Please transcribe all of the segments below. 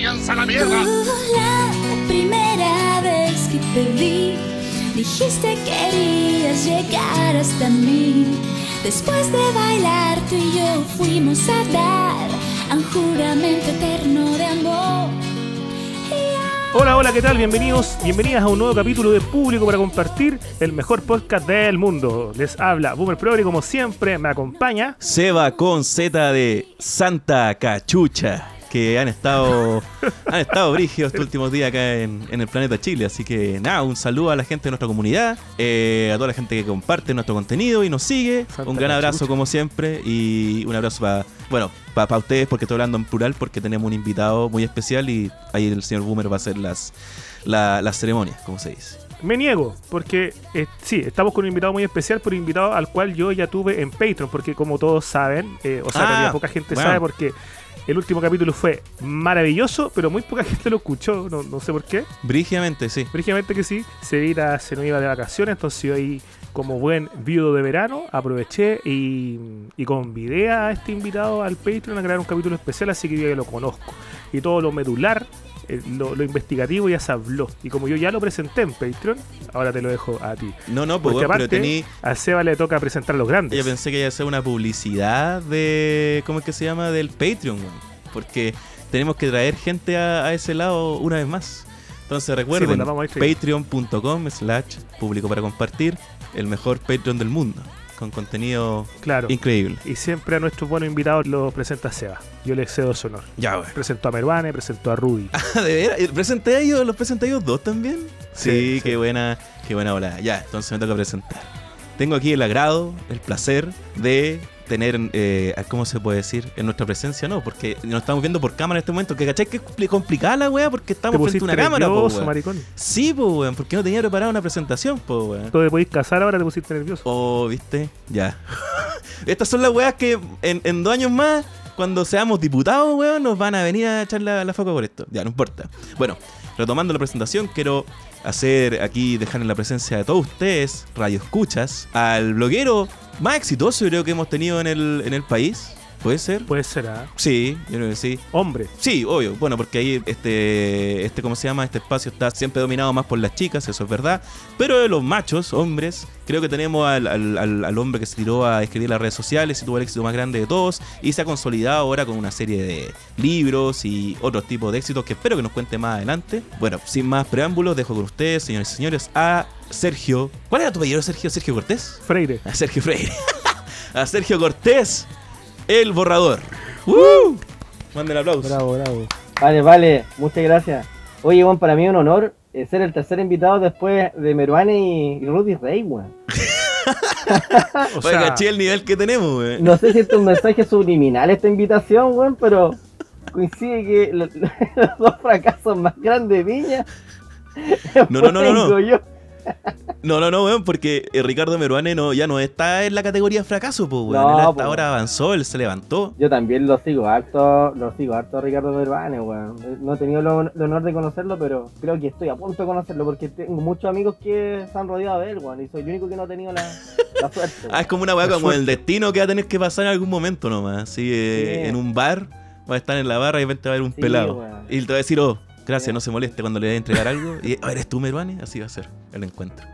váyanse a la mierda. La primera vez que te vi, dijiste que querías llegar hasta mí. Después de bailar, tú y yo fuimos a dar a un juramento eterno de amor. Hola, hola, ¿qué tal? Bienvenidos, bienvenidas a un nuevo capítulo de Público para compartir el mejor podcast del mundo. Les habla Boomer Progre, como siempre, me acompaña. Seba con Z de Santa Cachucha, que han estado han estado brígidos estos últimos días acá en, en el planeta Chile. Así que nada, un saludo a la gente de nuestra comunidad, eh, a toda la gente que comparte nuestro contenido y nos sigue. Un gran abrazo como siempre y un abrazo para, bueno, para ustedes porque estoy hablando en plural porque tenemos un invitado muy especial y ahí el señor Boomer va a hacer las, la- las ceremonias, como se dice. Me niego, porque eh, sí, estamos con un invitado muy especial, pero un invitado al cual yo ya tuve en Patreon, porque como todos saben, eh, o sea, Ah, poca gente bueno. sabe porque el último capítulo fue maravilloso, pero muy poca gente lo escuchó, no, no sé por qué. Brígidamente, sí. Brígidamente que sí, Sevita se nos iba de vacaciones, entonces yo ahí, como buen viudo de verano, aproveché y, y convidé a este invitado al Patreon a crear un capítulo especial, así que yo ya lo conozco. Y todo lo medular, lo, lo investigativo ya se habló. Y como yo ya lo presenté en Patreon, ahora te lo dejo a ti. No, no, pues, Porque pero aparte, tení... a Seba le toca presentar a los grandes. Yo pensé que iba a ser una publicidad de. ¿Cómo es que se llama? Del Patreon. Porque tenemos que traer gente a, a ese lado una vez más. Entonces pues, recuerden, trayendo. patreon.com slash público para compartir, el mejor Patreon del mundo, con contenido Claro. increíble. Y siempre a nuestros buenos invitados lo presenta Seba. Yo le cedo su honor. Ya, weón. Presentó a Mervane, presentó a Rudy. ¿De veras? ¿Presenté a ellos? ¿Los presenté a ellos dos también? Sí, Sí, sí. qué buena, qué buena volada. Ya, entonces me toca presentar. Tengo aquí el agrado, el placer de tener, eh, ¿cómo se puede decir? En nuestra presencia, ¿no? Porque nos estamos viendo por cámara en este momento. Que cachai que es compli- complicada la weá porque estamos frente a una cámara, po, nervioso, maricón. Sí, pues, weón, porque no tenía preparada una presentación, pues, weón. Tú te podís casar ahora, te pusiste nervioso. Oh, ¿viste? Ya. Estas son las weas que en, en dos años más, cuando seamos diputados, weón, nos van a venir a echar la, la foca por esto. Ya, no importa. Bueno, retomando la presentación, quiero hacer aquí, dejar en la presencia de todos ustedes, radio escuchas, al bloguero más exitoso creo que hemos tenido en el, en el país. ¿Puede ser? Puede ser, ¿ah? Sí, yo creo que sí. Hombre. Sí, obvio. Bueno, porque ahí este, este, ¿cómo se llama? Este espacio está siempre dominado más por las chicas, eso es verdad. Pero de los machos, hombres, creo que tenemos al, al- al- hombre que se tiró a escribir las redes sociales y tuvo el éxito más grande de todos y se ha consolidado ahora con una serie de libros y otros tipos de éxitos que espero que nos cuente más adelante. Bueno, sin más preámbulos, dejo con ustedes, señores y señores, a Sergio. ¿Cuál era tu apellido, Sergio? ¿Sergio Cortés? Freire. A Sergio Freire. a Sergio Cortés, el borrador. ¡Uh! Manden aplausos. Bravo, bravo. Vale, vale, muchas gracias. Oye, Juan, para mí es un honor eh, ser el tercer invitado después de Meruane y, y Rudy Rey, weón. O sea, caché el nivel que tenemos, weón. No sé si es un mensaje subliminal esta invitación, weón, pero coincide que lo- los dos fracasos más grandes de Viña. No, no, no, no, yo. No, no, no, weón, porque eh, Ricardo Meruane no, ya no está en la categoría fracaso, pues, weón. No, Él hasta pues. ahora avanzó, él se levantó. Yo también lo sigo harto, lo sigo harto a Ricardo Meruane, weón. No he tenido lo- el honor de conocerlo, pero creo que estoy a punto de conocerlo porque tengo muchos amigos que se han rodeado de él, weón, y soy el único que no ha tenido la, la suerte. Ah, es como una weá como el destino que va a tener que pasar en algún momento nomás. Así, eh, Sí. en un bar, va a estar en la barra y de repente va a haber un Sí, pelado. weón. Y te va a decir, oh, gracias, no se moleste cuando le vaya a entregar algo. Y, oh, ¿eres tú, Meruane? Así va a ser el encuentro.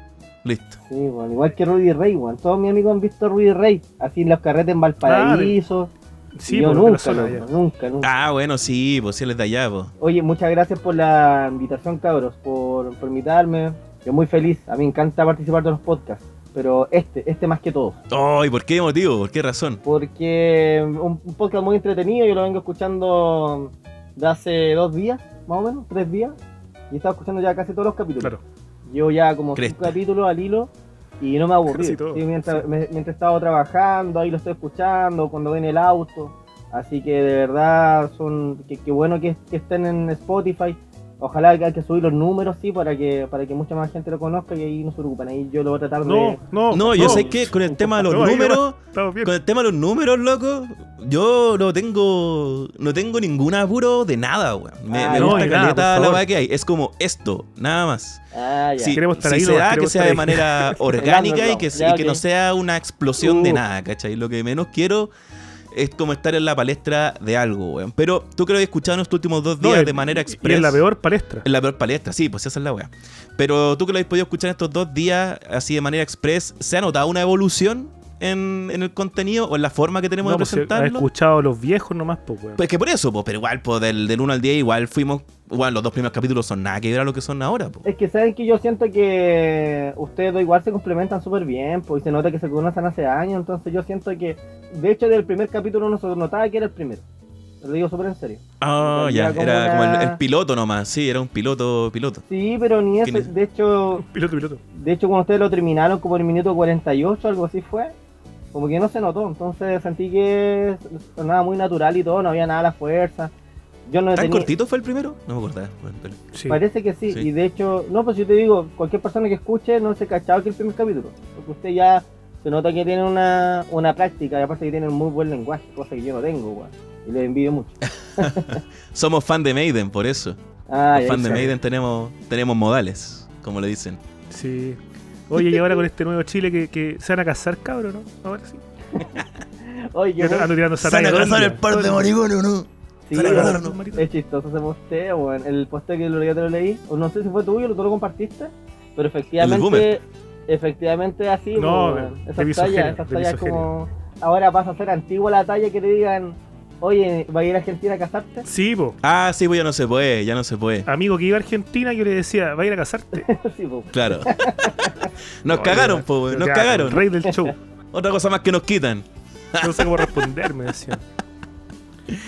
Listo. Sí, bueno, igual que Rudy Rey, weón. Todos mis amigos han visto a Rudy Rey, así en los carretes en Valparaíso. sí, yo nunca, ya. nunca, nunca. Ah, bueno, sí, pues sí, él es de allá, pues. Oye, muchas gracias por la invitación, cabros, por, por invitarme. Yo muy feliz, a mí me encanta participar de los podcasts, pero este, este más que todo. Oh, ¿y por qué motivo? ¿Por qué razón? Porque un, un podcast muy entretenido, yo lo vengo escuchando de hace dos días, más o menos, tres días, y he estado escuchando ya casi todos los capítulos. Claro. Llevo ya como Cresta. cinco capítulos al hilo y no me aburrí. Sí, mientras, me- mientras he estado trabajando, ahí lo estoy escuchando, cuando voy en el auto. Así que de verdad son que, que bueno que, que estén en Spotify. Ojalá que hay que subir los números, sí, para que para que mucha más gente lo conozca y ahí no se preocupen. Ahí yo lo voy a tratar No, de... no. No, yo sé que con el tema de los No, números, Estamos bien. con el tema de los números, loco, yo no tengo no tengo ningún apuro de nada, weón. Me, Ah, me no, gusta caleta la weá que hay. Es como esto, nada más. Ah, ya. Si, Queremos estar si ahí se da, que sea de manera orgánica y que, Ya, y que no ok. sea una explosión de Uh. nada, ¿cachai? Lo que menos quiero es como estar en la palestra de algo, weón. Pero tú que lo has escuchado en estos últimos dos No, días en- de manera Y express. en la peor palestra. En la peor palestra, sí, pues esa es la weá. Pero tú que lo habéis podido escuchar estos dos días, así de manera express, ¿se ha notado una evolución en, en el contenido o en la forma que tenemos No, de pues, he escuchado a los viejos nomás, pues, weón. Pues que por eso, pues, pero igual, pues del, del 1 al 10, igual fuimos. Bueno, los dos primeros capítulos son nada que ver a lo que son ahora, pues. Es que saben que yo siento que ustedes dos igual se complementan súper bien, pues y se nota que se conocen hace años, entonces yo siento que, de hecho, del primer capítulo uno se notaba que era el primero. Te lo digo súper en serio. Ah, ya, Era como era como el, una- el piloto nomás, sí, era un piloto, piloto. Sí, pero ni ¿Quién eso, es? de hecho, Piloto, piloto. de hecho cuando ustedes lo terminaron como en el minuto 48, algo así fue, como que no se notó, entonces sentí que sonaba muy natural y todo, no había nada a la fuerza. Yo no ¿Tan tenía, cortito fue el primero? No me acordaba. Sí. Parece que sí, Sí. y de hecho, no, pues yo te digo, cualquier persona que escuche no se cachaba que el primer capítulo, porque usted ya se nota que tiene una, una práctica y aparte que tiene un muy buen lenguaje, cosa que yo no tengo, weón, y le envidio mucho. Somos fan de Maiden, por eso. Ah, Los fan de. Maiden tenemos, tenemos modales, como le dicen. Sí. Oye, y ahora con este nuevo Chile que, que se van a casar, cabrón, ¿no? Ahora sí. Oye, Yo qué ando tirando ¿Se van a casar el día, par de el día. o no? Sí, marito. es chistoso ese posteo, weón. El posteo que lo ya te lo leí, o no sé si fue tuyo, tú lo compartiste, pero efectivamente, efectivamente así, No, weón. esas tallas, esas tallas como, ahora pasa a ser antigua la talla que te digan, oye, ¿va a ir a Argentina a casarte? Sí, po. Ah, sí, pues ya no se puede, ya no se puede. Amigo que iba a Argentina, yo le decía, ¿va a ir a casarte? sí, po. Claro. nos No, cagaron, yo- po, nos cagaron. Rey del show. Otra cosa más que nos quitan. No sé cómo responder, me decían.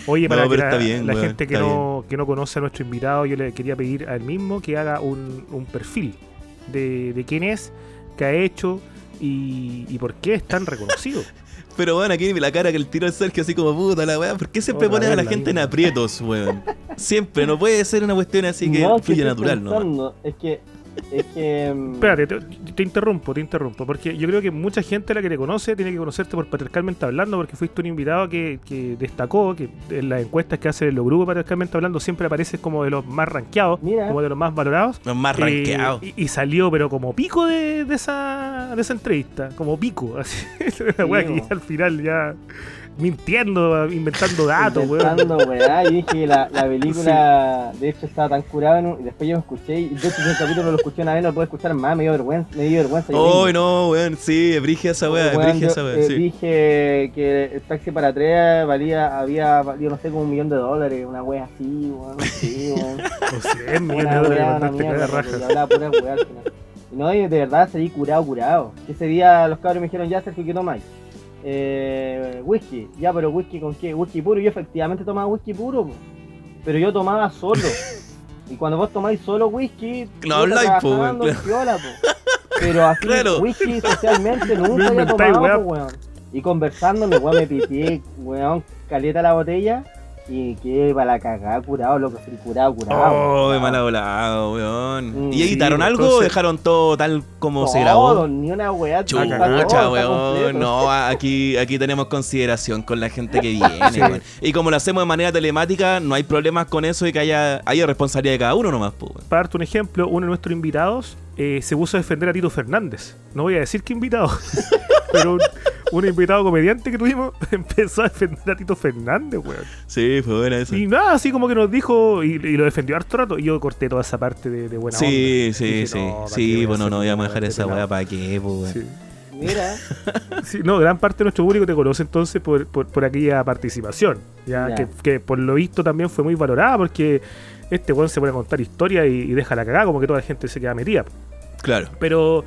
Oye, No, para que la, está bien, la gente que está no, que no conoce a nuestro invitado, yo le quería pedir a él mismo que haga un, un perfil de, de quién es, qué ha hecho y, y por qué es tan reconocido. Pero bueno, aquí la cara que el tiro de Sergio así como puta la weá. ¿Por qué siempre pones a la gente en aprietos, weón? Siempre, no puede ser una cuestión así que No, fluye natural, ¿no? Es que, es que... mm, Espérate, te, te interrumpo, te interrumpo, porque yo creo que mucha gente la que te conoce tiene que conocerte por patriarcalmente hablando, porque fuiste un invitado que, que destacó, que en las encuestas que hacen los grupos patriarcalmente hablando siempre apareces como de los más rankeados, Mira. como de los más valorados. Los más Eh, rankeados. y, y salió, pero como pico de, de esa, de esa entrevista. Como pico. Así. Una wea que al final ya mintiendo, inventando datos, weón. Inventando, weá, y dije la, la película, de hecho estaba tan curada, un- y después yo escuché, y de hecho ese capítulo lo escuché una vez, no lo puedo escuchar más, me dio vergüenza, me dio vergüenza. yo Oh, no, weón, sí, es brigia esa weá, Weón, yo, esa weá, eh, sí. Dije que el taxi para tres valía, había valido, no sé, como un millón de dólares, una wea así, weón, así, weón. O sea, es millones de dólares weá, que raja. yo hablaba pura weá al final. Y no, y de verdad seguí curado, curado. Ese día los cabros me dijeron, ya, Sergio, ¿qué tomáis? Eh, whisky, ya, pero whisky con qué? Whisky puro. Yo efectivamente tomaba whisky puro, po. pero yo tomaba solo. y cuando vos tomáis solo whisky, No habláis, po, piola, po. Pero así, Claro. whisky socialmente nunca había tomado, po, weón. Y conversando, weón me pitié, weón, caleta la botella. Y que para la cagada, curado, loco, sí, curado, curado. Oh, de mala volado, weón. Mm, ¿Y editaron algo entonces- o dejaron todo tal como se grabó? Ni una weá. Chucha, weón. No, aquí, aquí tenemos consideración con la gente que viene, weón. Y como lo hacemos de manera telemática, no hay problemas con eso y que haya, haya responsabilidad de cada uno nomás, pues, weón. Para darte un ejemplo, uno de nuestros invitados eh, se puso a defender a Tito Fernández. No voy a decir qué invitado, pero un, un invitado comediante que tuvimos empezó a defender a Tito Fernández, weón. Sí, fue buena esa. Y nada, así como que nos dijo y, y lo defendió harto rato. Y yo corté toda esa parte de, de buena Sí, onda. sí, Dije, sí. no, ¿para qué Sí, bueno, no voy a nada manejar de esa este weá para qué, pues. Sí. Mira, Sí, no, gran parte de nuestro público te conoce entonces por, por, por aquella participación. Ya, Ya. Que, que por lo visto también fue muy valorada porque este weón se pone a contar historias y, y deja la cagada, como que toda la gente se queda metida. Claro. Pero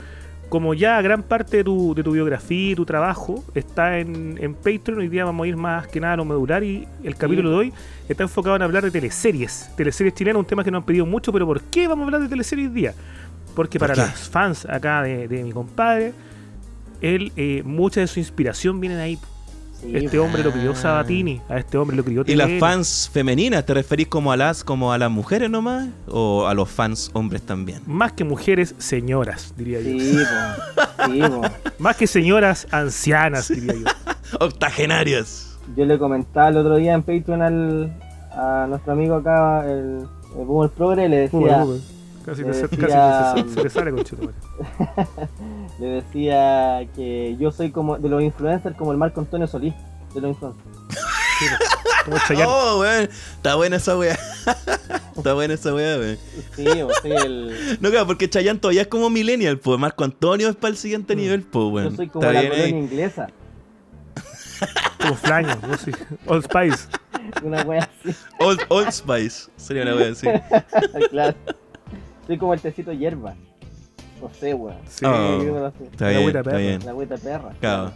como ya gran parte de tu, de tu biografía y tu trabajo está en, en Patreon, hoy día vamos a ir más que nada a lo medular y el capítulo de hoy está enfocado en hablar de teleseries. Teleseries chilenas, un tema que nos han pedido mucho, pero ¿por qué vamos a hablar de teleseries hoy día? Porque ¿Por para qué? las fans acá de, de mi compadre, él, eh, mucha de su inspiración viene de ahí. Sí, Este hombre lo crió. Sabatini, a este hombre lo crió ¿Y las fans femeninas te referís como a las como a las mujeres nomás o a los fans hombres también? Más que mujeres, señoras, diría yo. Sí, po. Sí, po. Más que señoras, ancianas, diría yo. Octogenarias. Yo le comentaba el otro día en Patreon al, a nuestro amigo acá, el, el Boomer Progre, le decía, Uber, Uber. Casi, le decía- se le sale conchetumare. le decía que yo soy como de los influencers como el Marco Antonio Solís. de los inconscientes. Sí. Como Chayanne. Oh, weón. Está buena esa weá. Está buena esa weá, weón. Sí, o soy el. No, claro, porque Chayanne todavía es como millennial, pues. Marco Antonio es para el siguiente nivel, pues, weón. Yo soy como Está la bien colonia ahí. inglesa. Como Flaño. sí. Old Spice. Una wea así. Old, Old Spice. Sería una weá así. claro. Soy como el tecito hierba. No sé, weón. Sí. Oh. Sé. Está La bien, agüita está perra. bien. La agüita perra. Claro.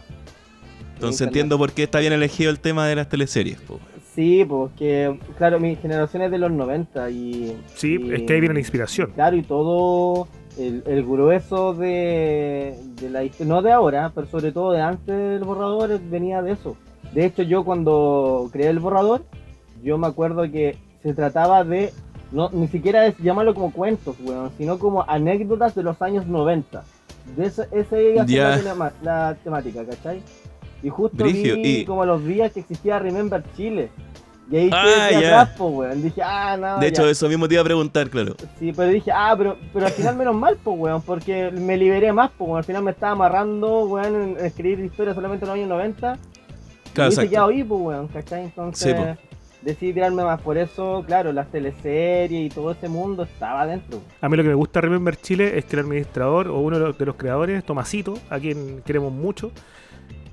Entonces Sí, entiendo por qué está bien elegido el tema de las teleseries, pues. Sí, porque, claro, mi generación es de los 90 y... Sí, y- es que ahí viene la inspiración. Claro, y todo el, el grueso de, de la historia, no de ahora, pero sobre todo de antes del borrador, venía de eso. De hecho, yo cuando creé el borrador, yo me acuerdo que se trataba de, no ni siquiera es llamarlo como cuentos, weón, sino como anécdotas de los años 90. De ese, ese iba Ya. la, la temática, ¿cachai? Y justo Brigio, vi y- como los días que existía Remember Chile. Y ahí Ah, ya. atrás, po, weón. Dije, ah, no. De hecho, ya. eso mismo te iba a preguntar, claro. Sí, pero dije, ah, pero, pero al final menos mal, pues, weón, porque me liberé más, pues, weón. Al final me estaba amarrando, weón, en escribir historias solamente en los años 90. Claro, y exacto. ya oí, pues, weón, ¿cachai? Entonces, Sí, po. Decidí tirarme más por eso, claro, las teleseries y todo ese mundo estaba adentro. A mí lo que me gusta Remember Chile es que el administrador o uno de los, de los creadores, Tomasito, a quien queremos mucho,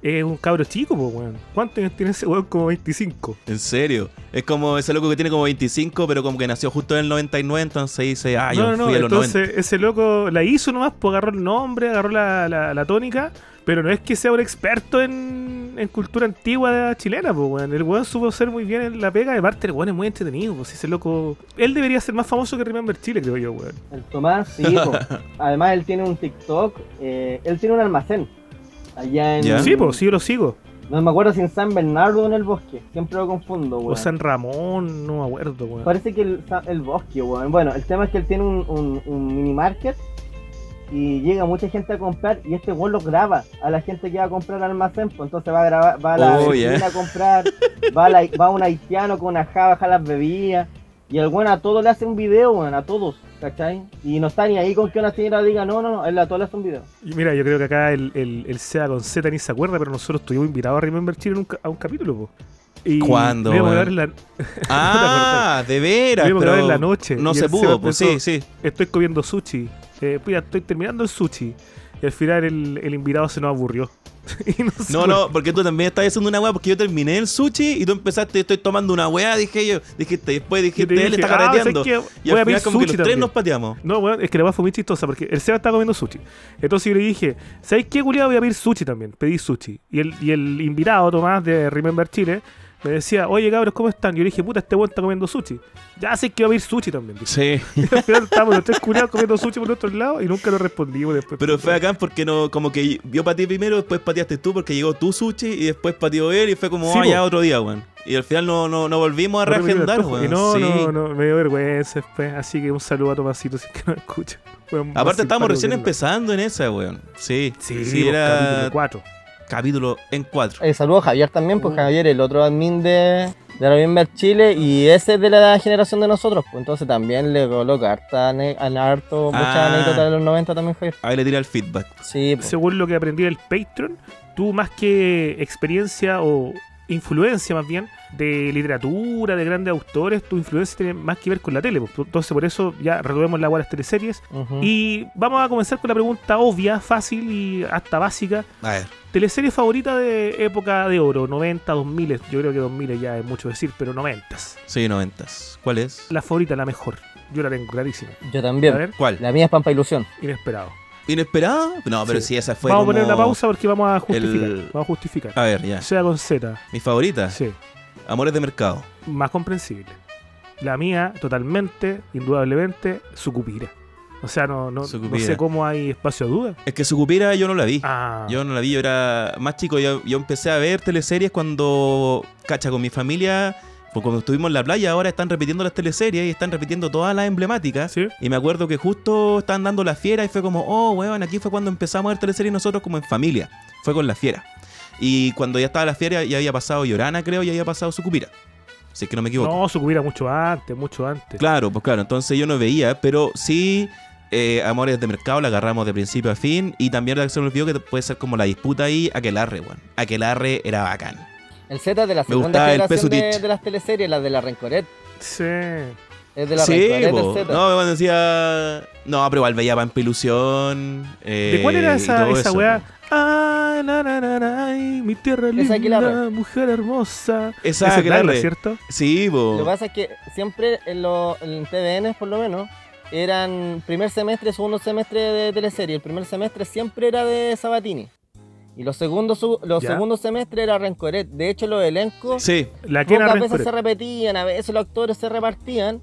es un cabro chico, pues, weón. ¿Cuántos años tiene ese weón? Como 25. En serio. Es como ese loco que tiene como 25, pero como que nació justo en el 99, entonces dice, ah, yo no, no, no. fui a los 90. Entonces, ese loco la hizo nomás, pues agarró el nombre, agarró la, la, la tónica, pero no es que sea un experto en, en cultura antigua chilena, pues, weón. El weón supo ser muy bien en la pega, de parte el weón es muy entretenido, pues ese loco. Él debería ser más famoso que Remember Chile, creo yo, weón. El Tomás, sí. Además, él tiene un TikTok, eh, él tiene un almacén. Allá en. Sí, pues, sí, yo lo sigo. No me acuerdo si en San Bernardo o en el bosque. Siempre lo confundo, weón. O San Ramón, no me acuerdo, weón. Parece que el, el bosque, weón. Bueno, el tema es que él tiene un, un, un mini market y llega mucha gente a comprar y este weón lo graba a la gente que va a comprar al almacén. Pues entonces va a grabar, va a la Oh, vecina yeah. a comprar, va, a la- va un haitiano con una java, baja las bebidas. Y el weón a todos le hace un video, weón, a todos, ¿cachai? Y no está ni ahí con que una señora diga, no, no, no, él a todos le hace un video. Y mira, yo creo que acá el, el, el SEA con Z ni se acuerda, pero nosotros estuvimos invitados a Remember Chile en un ca- a un capítulo, po. Y ¿Cuándo, lo íbamos a weón? grabar en la- Ah, de veras. Lo íbamos a grabar en la noche. No se pudo, pues sí, sí. Estoy comiendo sushi. Eh, mira, estoy terminando el sushi. Y al final el, el invitado se nos aburrió. No, por no, porque tú también estás haciendo una weá, porque yo terminé el sushi y tú empezaste, estoy tomando una weá, dije yo. Dijiste, después dijiste, él está ah, y Voy a al pedir final como que sushi los tres nos pateamos. No, weón, es que la weá fue muy chistosa porque el Seba estaba comiendo sushi. Entonces yo le dije, ¿sabes qué, culiado? Voy a pedir sushi también. Pedí sushi. Y el, y el invitado, Tomás, de Remember Chile, me decía, oye, cabros, ¿cómo están? Yo le dije, puta, este weón está comiendo sushi. Ya sé que voy a pedir sushi también. dije. Sí. Y al final estábamos los tres culiados comiendo sushi por otro lado y nunca lo respondimos después. Pero fue acá porque no, como que yo pateé primero, después pateaste tú porque llegó tu sushi y después pateó él y fue como, Sí, ah, ya otro día, weón. Y al final no, no, no volvimos a reagendar, weón. Y no, Sí. no, no, me dio vergüenza después. Así que un saludo a Tomasito si es que no escucha. Aparte estábamos recién empezando en esa, weón. Sí, Sí, sí, era capítulo 4. Capítulo en cuatro. Eh, saludos a Javier también, pues Mm. Javier, el otro admin de, de Remember Chile, y ese es de la generación de nosotros, pues entonces también le coloca harta, harto, muchas Ah. anécdotas de los 90 también, Javier. Ahí le tira el feedback. Sí, pues. Según lo que aprendí del Patreon, tú más que experiencia o influencia más bien de literatura, de grandes autores, tu influencia tiene más que ver con la tele. pues. Entonces por eso ya retomemos la agua de las teleseries. Y vamos a comenzar con la pregunta obvia, fácil y hasta básica. A ver. Teleserie favorita de época de oro, 90, 2000, yo creo que 2000 ya es mucho decir, pero 90. Sí, noventas. ¿Cuál es? La favorita, la mejor. Yo la tengo clarísima. Yo A también. ver, ¿Cuál? La mía es Pampa Ilusión. inesperado. ¿Inesperada? No, pero Sí. si esa fue vamos a poner una pausa porque vamos a justificar. el- Vamos a justificar. A ver, ya. Sea con Z. Mi favorita, Sí. Amores de Mercado. Más comprensible. La mía, totalmente, indudablemente, Sucupira. O sea, no, no, no sé cómo hay espacio a duda. Es que Sucupira yo no la vi. Ah, Yo no la vi, yo era más chico. Yo, yo empecé a ver teleseries cuando, cacha, con mi familia, pues cuando estuvimos en la playa, ahora están repitiendo las teleseries y están repitiendo todas las emblemáticas. ¿sí? Y me acuerdo que justo estaban dando la fiera y fue como, oh, weón, aquí fue cuando empezamos a ver teleseries nosotros como en familia. Fue con la fiera. Y cuando ya estaba la fiera, ya había pasado Llorana, creo, y había pasado Sucupira. Si es que no me equivoco. No, Sucupira mucho antes, mucho antes. Claro, pues claro, entonces yo no veía, pero sí eh, Amores de Mercado la agarramos de principio a fin y también la que se me olvidó que puede ser como la disputa ahí, Aquelarre, weón. Aquelarre era bacán. El Z de la segunda generación de, las teleseries, la de la Rencoret. Sí. Es de la Sí, del Z. no, cuando decía. No, pero igual veía Pampa Ilusión. eh, ¿De cuál era esa, esa eso, weá? po. Ay, na, na, na, na, ay, mi tierra Esa linda, mujer hermosa. Esa es Aguilarre. Laila, ¿cierto? Sí, Lo que pasa es que siempre en, los en TVN, por lo menos, eran primer semestre, segundo semestre de teleserie. El primer semestre siempre era de Sabatini. Y los segundos, los Ya. segundos semestres era Rencoret. De hecho, los elencos Sí, La que pocas veces se repetían, a veces los actores se repartían,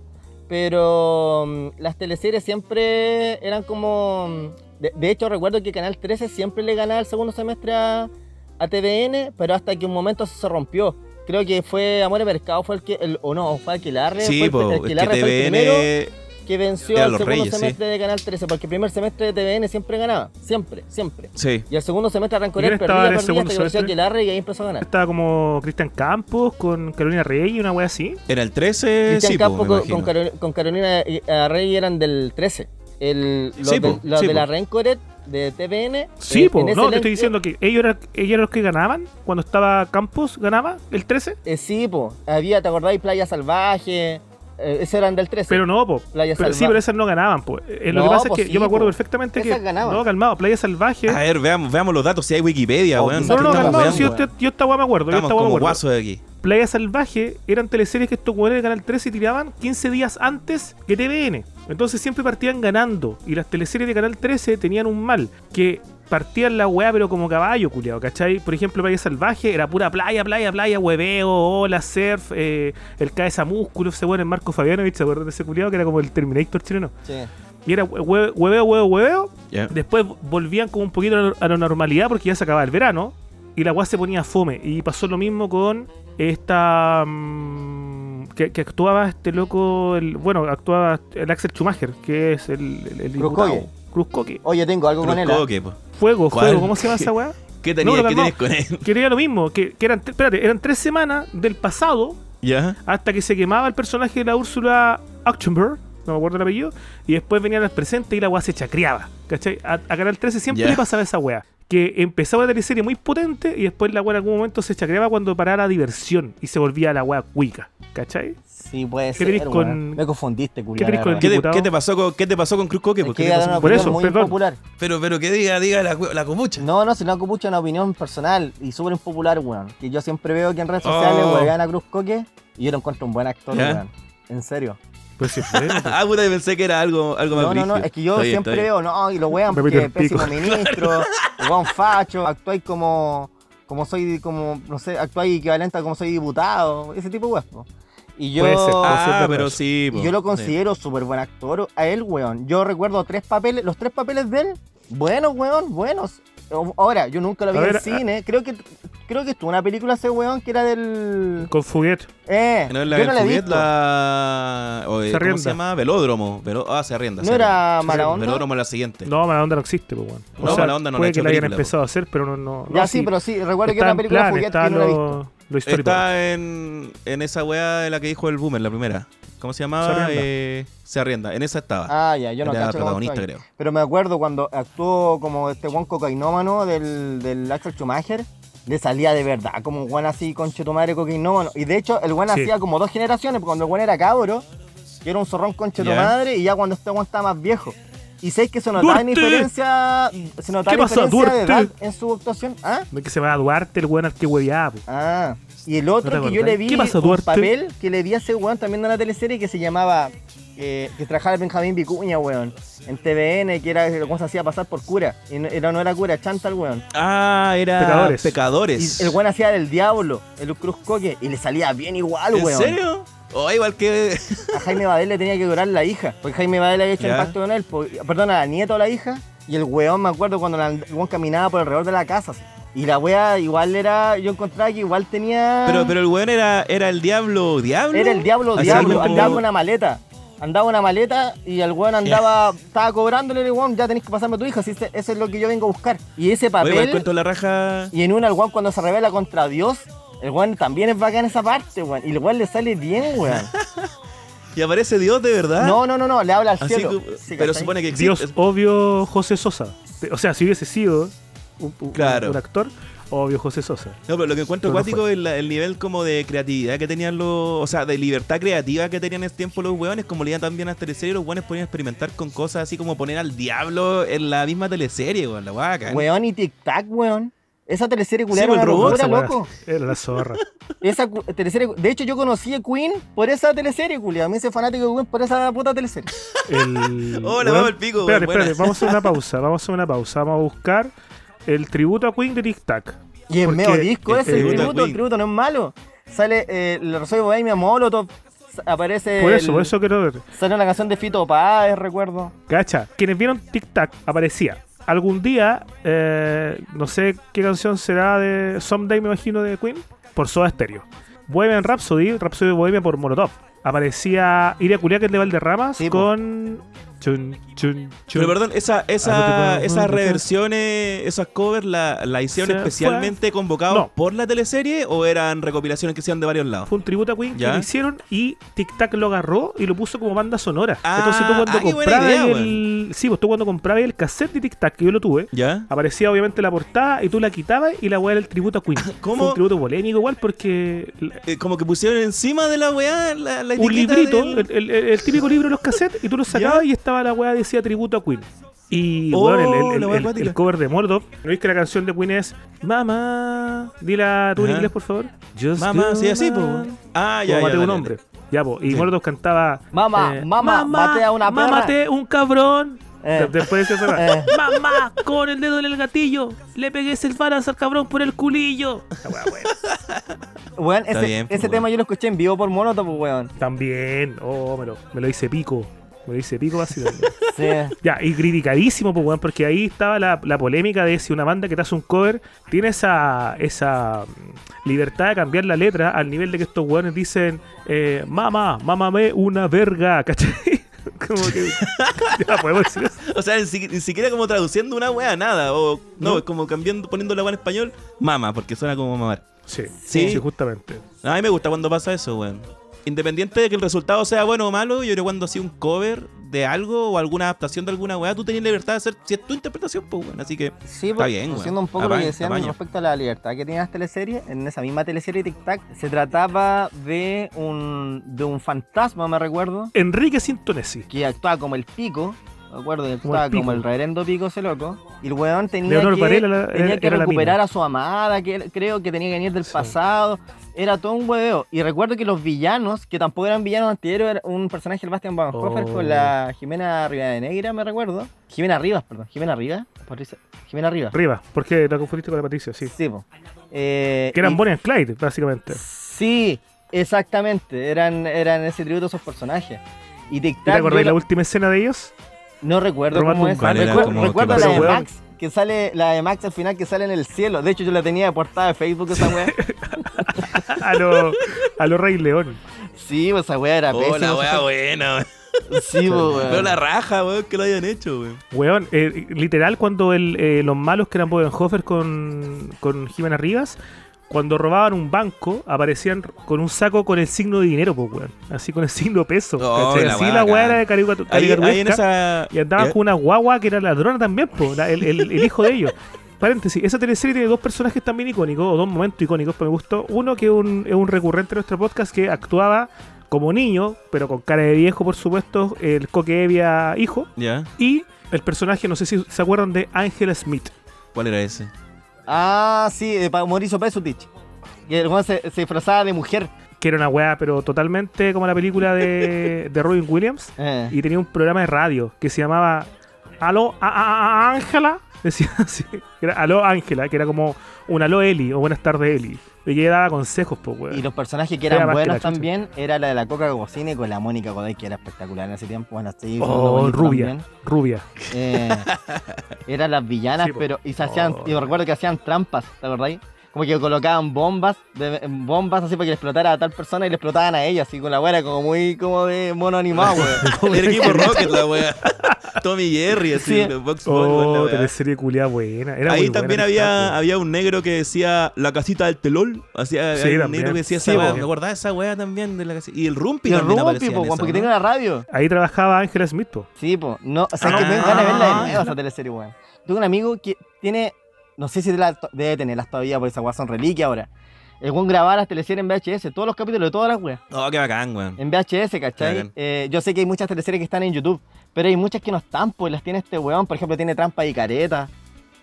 pero mm, las teleseries siempre eran como... mm, De, de hecho, recuerdo que Canal 13 siempre le ganaba el segundo semestre a, a TVN, pero hasta que un momento se rompió. Creo que fue Amor de Mercado, fue el que... El, o no, fue Aquilarre. sí, fue el, po. el Es que Aquilarre fue el primero TVN. Que venció Era al segundo Reyes, sí. semestre de Canal 13, porque el primer semestre de TVN siempre ganaba, siempre, siempre. Sí. Y el segundo semestre de Rencoret ¿Quién perdía, en el perdía, segundo hasta que venció a semestre? Aquilarre y ahí empezó a ganar. Estaba como Cristian Campos con Carolina Rey y una wea así. Era el 13, Cristian sí, po, Campo me con, Carolina eh, Rey eran del 13. El, los Sí, de, po, los sí, de la Rencoret de TVN. Sí, eh, po, no, te estoy diciendo que ellos eran, ellos eran los que ganaban cuando estaba Campos, ganaba el 13, eh, sí, po. Había, ¿te acordáis? Playa Salvaje. Eh, eran del 13. pero no, po. Playa Pero, sí, pero esas no ganaban, po. Eh, lo No, que pasa po, es que sí, yo me acuerdo po. perfectamente Esas que. ganaban. No, calmado, Playa Salvaje. A ver, veamos, veamos los datos. Si hay Wikipedia, Oh, weón. no, no, calmado, weando, si yo, yo esta weá me acuerdo, yo esta me acuerdo. de aquí. Playa Salvaje eran teleseries que estos weones de Canal 13 tiraban 15 días antes que TVN. Entonces siempre partían ganando. Y las teleseries de Canal 13 tenían un mal. Que partían la weá pero como caballo, culiado, ¿cachai? Por ejemplo, Playa Salvaje era pura playa, playa, playa, hueveo, ola, surf, eh, el cabeza músculo, ese weón, el Marco Fabianovich, ¿se acuerdan de ese culiado? Que era como el Terminator chileno. Sí. Y era hue- hueveo, hueveo, hueveo. Después volvían como un poquito a la- normalidad porque ya se acababa el verano y la weá se ponía fome. Y pasó lo mismo con esta. mm, que, que actuaba este loco. El, bueno, actuaba el Axel Schumacher, que es el. el, el Cruz diputado. Coque. Cruz Coque. Oye, tengo algo con él. ¿ah? Cruzcoque, po. Fuego, ¿Cuál? fuego, ¿cómo se llama esa weá? ¿Qué tenías, No, ¿qué calmado. tienes con él? Que era lo mismo, que, que eran, espérate, eran tres semanas del pasado Ya. hasta que se quemaba el personaje de la Úrsula Auchenberg, no me acuerdo el apellido, y después venían al presente y la weá se chacreaba. ¿Cachai? A, a Canal 13 siempre Ya. le pasaba esa weá. Que empezaba una teleserie muy potente y después la weá en algún momento se chacreaba cuando parara diversión y se volvía la weá cuica. ¿Cachai? Sí, puede ¿Qué ser. weón. con- Me confundiste, la verdad. ¿Qué te, Diputado. qué te pasó con, ¿Qué te pasó con Cruzcoque? Es po? que ¿Qué te iba a pasó dar una con- Por opinión eso, muy perdón. impopular. Pero, pero que diga, diga la, la comucha. No, no, si no copucha una opinión personal y súper impopular, weón. Que yo siempre veo que en redes sociales Oh. huevean a Cruz Coque y yo lo encuentro un buen actor, weón. En serio. Pues sí, bueno, pues. Ah, puta, pensé que era algo, algo más No, no, no, es que yo siempre bien. veo, no, y lo wean porque pésimo ministro, weón facho, actuáis como, como soy, como, no sé, actuáis equivalente a como soy diputado, ese tipo de po. Y yo, Puede ser, puede ser. Ah, verdad pero eso. sí. y po. yo lo considero súper buen actor a él, weón. Yo recuerdo tres papeles, los tres papeles de él, buenos, weón, buenos. Ahora, yo nunca lo vi ver, en cine, creo que creo que estuvo una película ese weón que era del... Con Fuguet. Eh, No es la yo no la he Fuguet, visto. la... o, eh, Se ¿Cómo se llama? Velódromo. Velo- Ah, se arrienda. ¿No se era arrienda. mala onda? Velódromo es la siguiente. No, Mala Onda no existe, pues, weón. No, Mala Onda no puede que la hayan película, empezado a hacer, pero no. no Ya no, sí, pero sí, recuerdo que era una película plan, Fuguet que no la he visto. Está en, en esa weá de la que dijo el Boomer, la primera. ¿Cómo se Se llamaba? arrienda. Eh, se arrienda. En esa estaba. Ah, ya, yo no Era protagonista, creo. Pero me acuerdo cuando actuó como este Juan cocainómano del, del Axel Schumacher, le salía de verdad como un Juan así con chetumare cocainómano. Y de hecho, el Juan Sí. hacía como dos generaciones, porque cuando el Juan era cabro, que era un zorrón con chetumadre, y ya cuando este Juan estaba más viejo. Y sé que se notaba en ¡Duarte! diferencia, se notaba ¿Qué pasa, diferencia de Duarte? edad en su actuación. ¿Ah? No es que se va a Duarte el weón al que hueveaba. Ah, y el ¿No otro que yo le vi ¿Qué pasa, un Duarte? papel que le vi a ese weón también de una teleserie que se llamaba eh, que trabajaba el Benjamín Vicuña, weón, en TVN, que era cómo se hacía pasar por cura. Y no era, no era cura, chanta el weón. Ah, era Pecadores. Pecadores. Y el weón hacía del diablo, el Cruz Coque, y le salía bien igual, ¿En weón. serio? O igual que. A Jaime Badel le tenía que durar la hija, porque Jaime Badel había hecho Ya. el pacto con él, perdón, a la nieta o la hija, y el weón, me acuerdo cuando la- el weón caminaba por alrededor de la casa. así. Y la wea igual era, yo encontraba que igual tenía... Pero, pero el weón era, era el diablo, diablo. Era el diablo diablo, como- andaba con una maleta. Andaba una maleta y el weón andaba, estaba cobrándole, el weón, ya tenés que pasarme a tu hija, si ese- eso es lo que yo vengo a buscar. Y ese Oye, papel, cuento la raja. y en una el weón cuando se revela contra Dios, el weón también es bacán esa parte, weón. Y el weón le sale bien, weón. Y aparece Dios de verdad. No, no, no, no, le habla al Así cielo. que- Sí, pero ¿cachai? supone que existe. Dios obvio José Sosa. O sea, si hubiese sido un, un- Claro. un actor, Obvio, José Sosa. No, pero lo que encuentro no acuático es la- el nivel como de creatividad que tenían los. O sea, de libertad creativa que tenían en ese tiempo los weones. Como leían también a las teleseries, los weones podían experimentar con cosas así como poner al diablo en la misma teleserie, weón. La guaca. Weón y Tic Tac, weón. Esa teleserie culiada pues, era robot, locura, loco. Era la zorra. Esa teleserie, de hecho, yo conocí a Queen por esa teleserie, culiada. Me hice fanático de Queen por esa puta teleserie. El, Hola, vamos al pico, Espérate, espérate, vamos a hacer una pausa. Vamos a hacer una pausa. Vamos a buscar el tributo a Queen de Tic Tac. Y es medio disco ese, el tributo el tributo no es malo. Sale eh, el Rosario Bohemia Molotov, aparece. Por eso, el- por eso quiero ver. Sale una canción de Fito Páez, recuerdo. Cacha, quienes vieron Tic Tac aparecía. Algún día, eh, no sé qué canción será de Someday, me imagino, de Queen, por Soda Stereo. Bohemian Rhapsody, Rhapsody de Bohemia por Molotov. Aparecía Iria Culiaques de Valderramas Sí, con. Chun, chun, chun. Pero perdón, esa, esa, esas reversiones, esas covers, la, la hicieron especialmente convocados No. por la teleserie o eran recopilaciones que hacían de varios lados? Fue un tributo a Queen ¿Ya? que lo hicieron y Tic Tac lo agarró y lo puso como banda sonora. Ah, Entonces tú cuando ah, comprabas idea, el. Sí, pues tú cuando comprabas el cassette de Tic Tac, que yo lo tuve, ¿Ya? aparecía obviamente la portada y tú la quitabas y la weá era el tributo a Queen. ¿Cómo? Fue un tributo polémico igual porque Eh, como que pusieron encima de la weá la, la un librito, del- el, el- el típico libro de los cassettes, y tú lo sacabas y estaba la weá decía tributo a Queen. Y Oh, bueno, el, el- la el- weá el- acuática. el cover de Molotov, ¿no veis que la canción de Queen es Mamá? Dila tú en inglés, por favor. Mamá, sí, así, pues. pues. Ah, Ya, ya, dale, un dale. hombre. Ya, po. Y Sí. Molotov cantaba. Mamá, mamá, maté a una mamá, perra". maté un cabrón. Eh. De- Después weá, Eh. Mamá, con el dedo en el gatillo, le pegué el faras al cabrón por el culillo. La weá. Weón, ese, bien, pues, ese weón. tema yo lo escuché en vivo por Molotov, pues, weón. También, oh, me lo, me lo hice pico. Me lo hice pico vacilando. Sí. Ya, y criticadísimo, pues, weón, porque ahí estaba la, la polémica de si una banda que te hace un cover tiene esa, esa mm, libertad de cambiar la letra al nivel de que estos weones dicen, eh, mamá, mámame una verga, ¿cachai? Como que. ya podemos decir eso. O sea, ni, si- ni siquiera como traduciendo una weá, nada. O no, No. es como cambiando, poniendo la weá en español, mama, porque suena como mamar. Sí, Sí. sí, justamente. A mí me gusta cuando pasa eso, weón. Independiente de que el resultado sea bueno o malo, yo creo que cuando hacía un cover de algo o alguna adaptación de alguna weá, tú tenías libertad de hacer si es tu interpretación, pues, weón. Así que Sí, Está pues, bien, haciendo un poco lo que decían apaño. respecto a la libertad que tenían las teleseries, en esa misma teleserie Tic Tac se trataba de un, de un fantasma, me recuerdo, Enrique Sintonesi. que actuaba como el pico, acuerdo Como el como el reverendo pico ese loco, y el weón tenía Leonor que, la- tenía que recuperar a su amada, que creo que tenía que venir del Sí. pasado, era todo un hueveo. Y recuerdo que los villanos, que tampoco eran villanos anteriores, era un personaje del Bastian Bauernhofer Oh. con la Jimena Rivadeneira, me recuerdo. Jimena Rivas, perdón, Jimena Rivas, Patricia- Jimena Rivas. Arriba, porque la confundiste con la Patricia, sí. Sí. Eh, Que eran y- Bonnie and Clyde, básicamente. Sí, exactamente. Eran, eran ese tributo esos personajes. Y ¿Y ¿Te acordáis la última escena de ellos? No recuerdo cómo es. Como recuerdo que la de weón. Max, que sale, la de Max al final que sale en el cielo. De hecho, yo la tenía de portada de Facebook esa wea. a los a lo Rey León. sí, pues esa wea era Oh, pésima. la weá buena, weón. Sí, po, weón. Pero la raja, weón, que lo hayan hecho, weón. Weón, eh, literal, cuando el, eh, los malos que eran Bodenhofer con, con Jimena Rivas, cuando robaban un banco, aparecían con un saco con el signo de dinero, pues, weón. Así con el signo peso. Oh, la Así la weá era de en esa. Y andaban ¿Eh? con una guagua que era ladrona también, la- el, el- el hijo de ellos. Paréntesis, esa teleserie tiene dos personajes también icónicos, o dos momentos icónicos para mi gusto. Uno que es un, es un recurrente de nuestro podcast que actuaba como niño, pero con cara de viejo, por supuesto, el Coque Evia hijo. ¿Ya? Y el personaje, no sé si se acuerdan de Angela Smith. ¿Cuál era ese? Ah, sí, de pa- Mauricio Pesutich. Y el weón se, se disfrazaba de mujer. Que era una weá, pero totalmente como la película de, de Robin Williams. Eh. Y tenía un programa de radio que se llamaba Aló Ángela. Decía así. Era Aló Ángela, que era como un Aló Eli o Buenas tardes Eli. Y que daba consejos, pues, weón. Y los personajes que Era eran buenos también era la de la Coca Cocina y con la Mónica Godoy, que era espectacular en ese tiempo. Bueno, sí, Oh, rubia, rubia. Eh, eran las villanas, Sí, pero y se hacían, Oh. y recuerdo que hacían trampas, ¿te acordáis? Como que colocaban bombas, de- bombas así para que le explotara a tal persona y le explotaban a ella, así con la buena como muy como de mono animado, weón. El equipo Rocket, la weá. Tommy Jerry, así, Sí. Box Oh, la weá. teleserie culia buena. Era muy Ahí buena también esa había, weá. había un negro que decía la casita del telol. Hacía, Sí, un también. negro que decía Sí, esa weá. Me acordaba de esa weá también de la casita. Y el Rumpi Y el también Rumpi, po, esa, porque ¿no? tenía la radio. Ahí trabajaba Angela Smith, po. Sí, po. No, o sea, Ah, que me dan ganas de verla de nuevo esa teleserie, weón. Tengo un amigo que tiene no sé si la- debe tenerlas todavía, porque esas weas son reliquias ahora. El weón grababa las teleseries en VHS, todos los capítulos de todas las weas. Oh, qué bacán, weón. En VHS, ¿cachai? Eh, yo sé que hay muchas teleseries que están en YouTube, pero hay muchas que no están, pues las tiene este weón. Por ejemplo, tiene Trampa y Careta.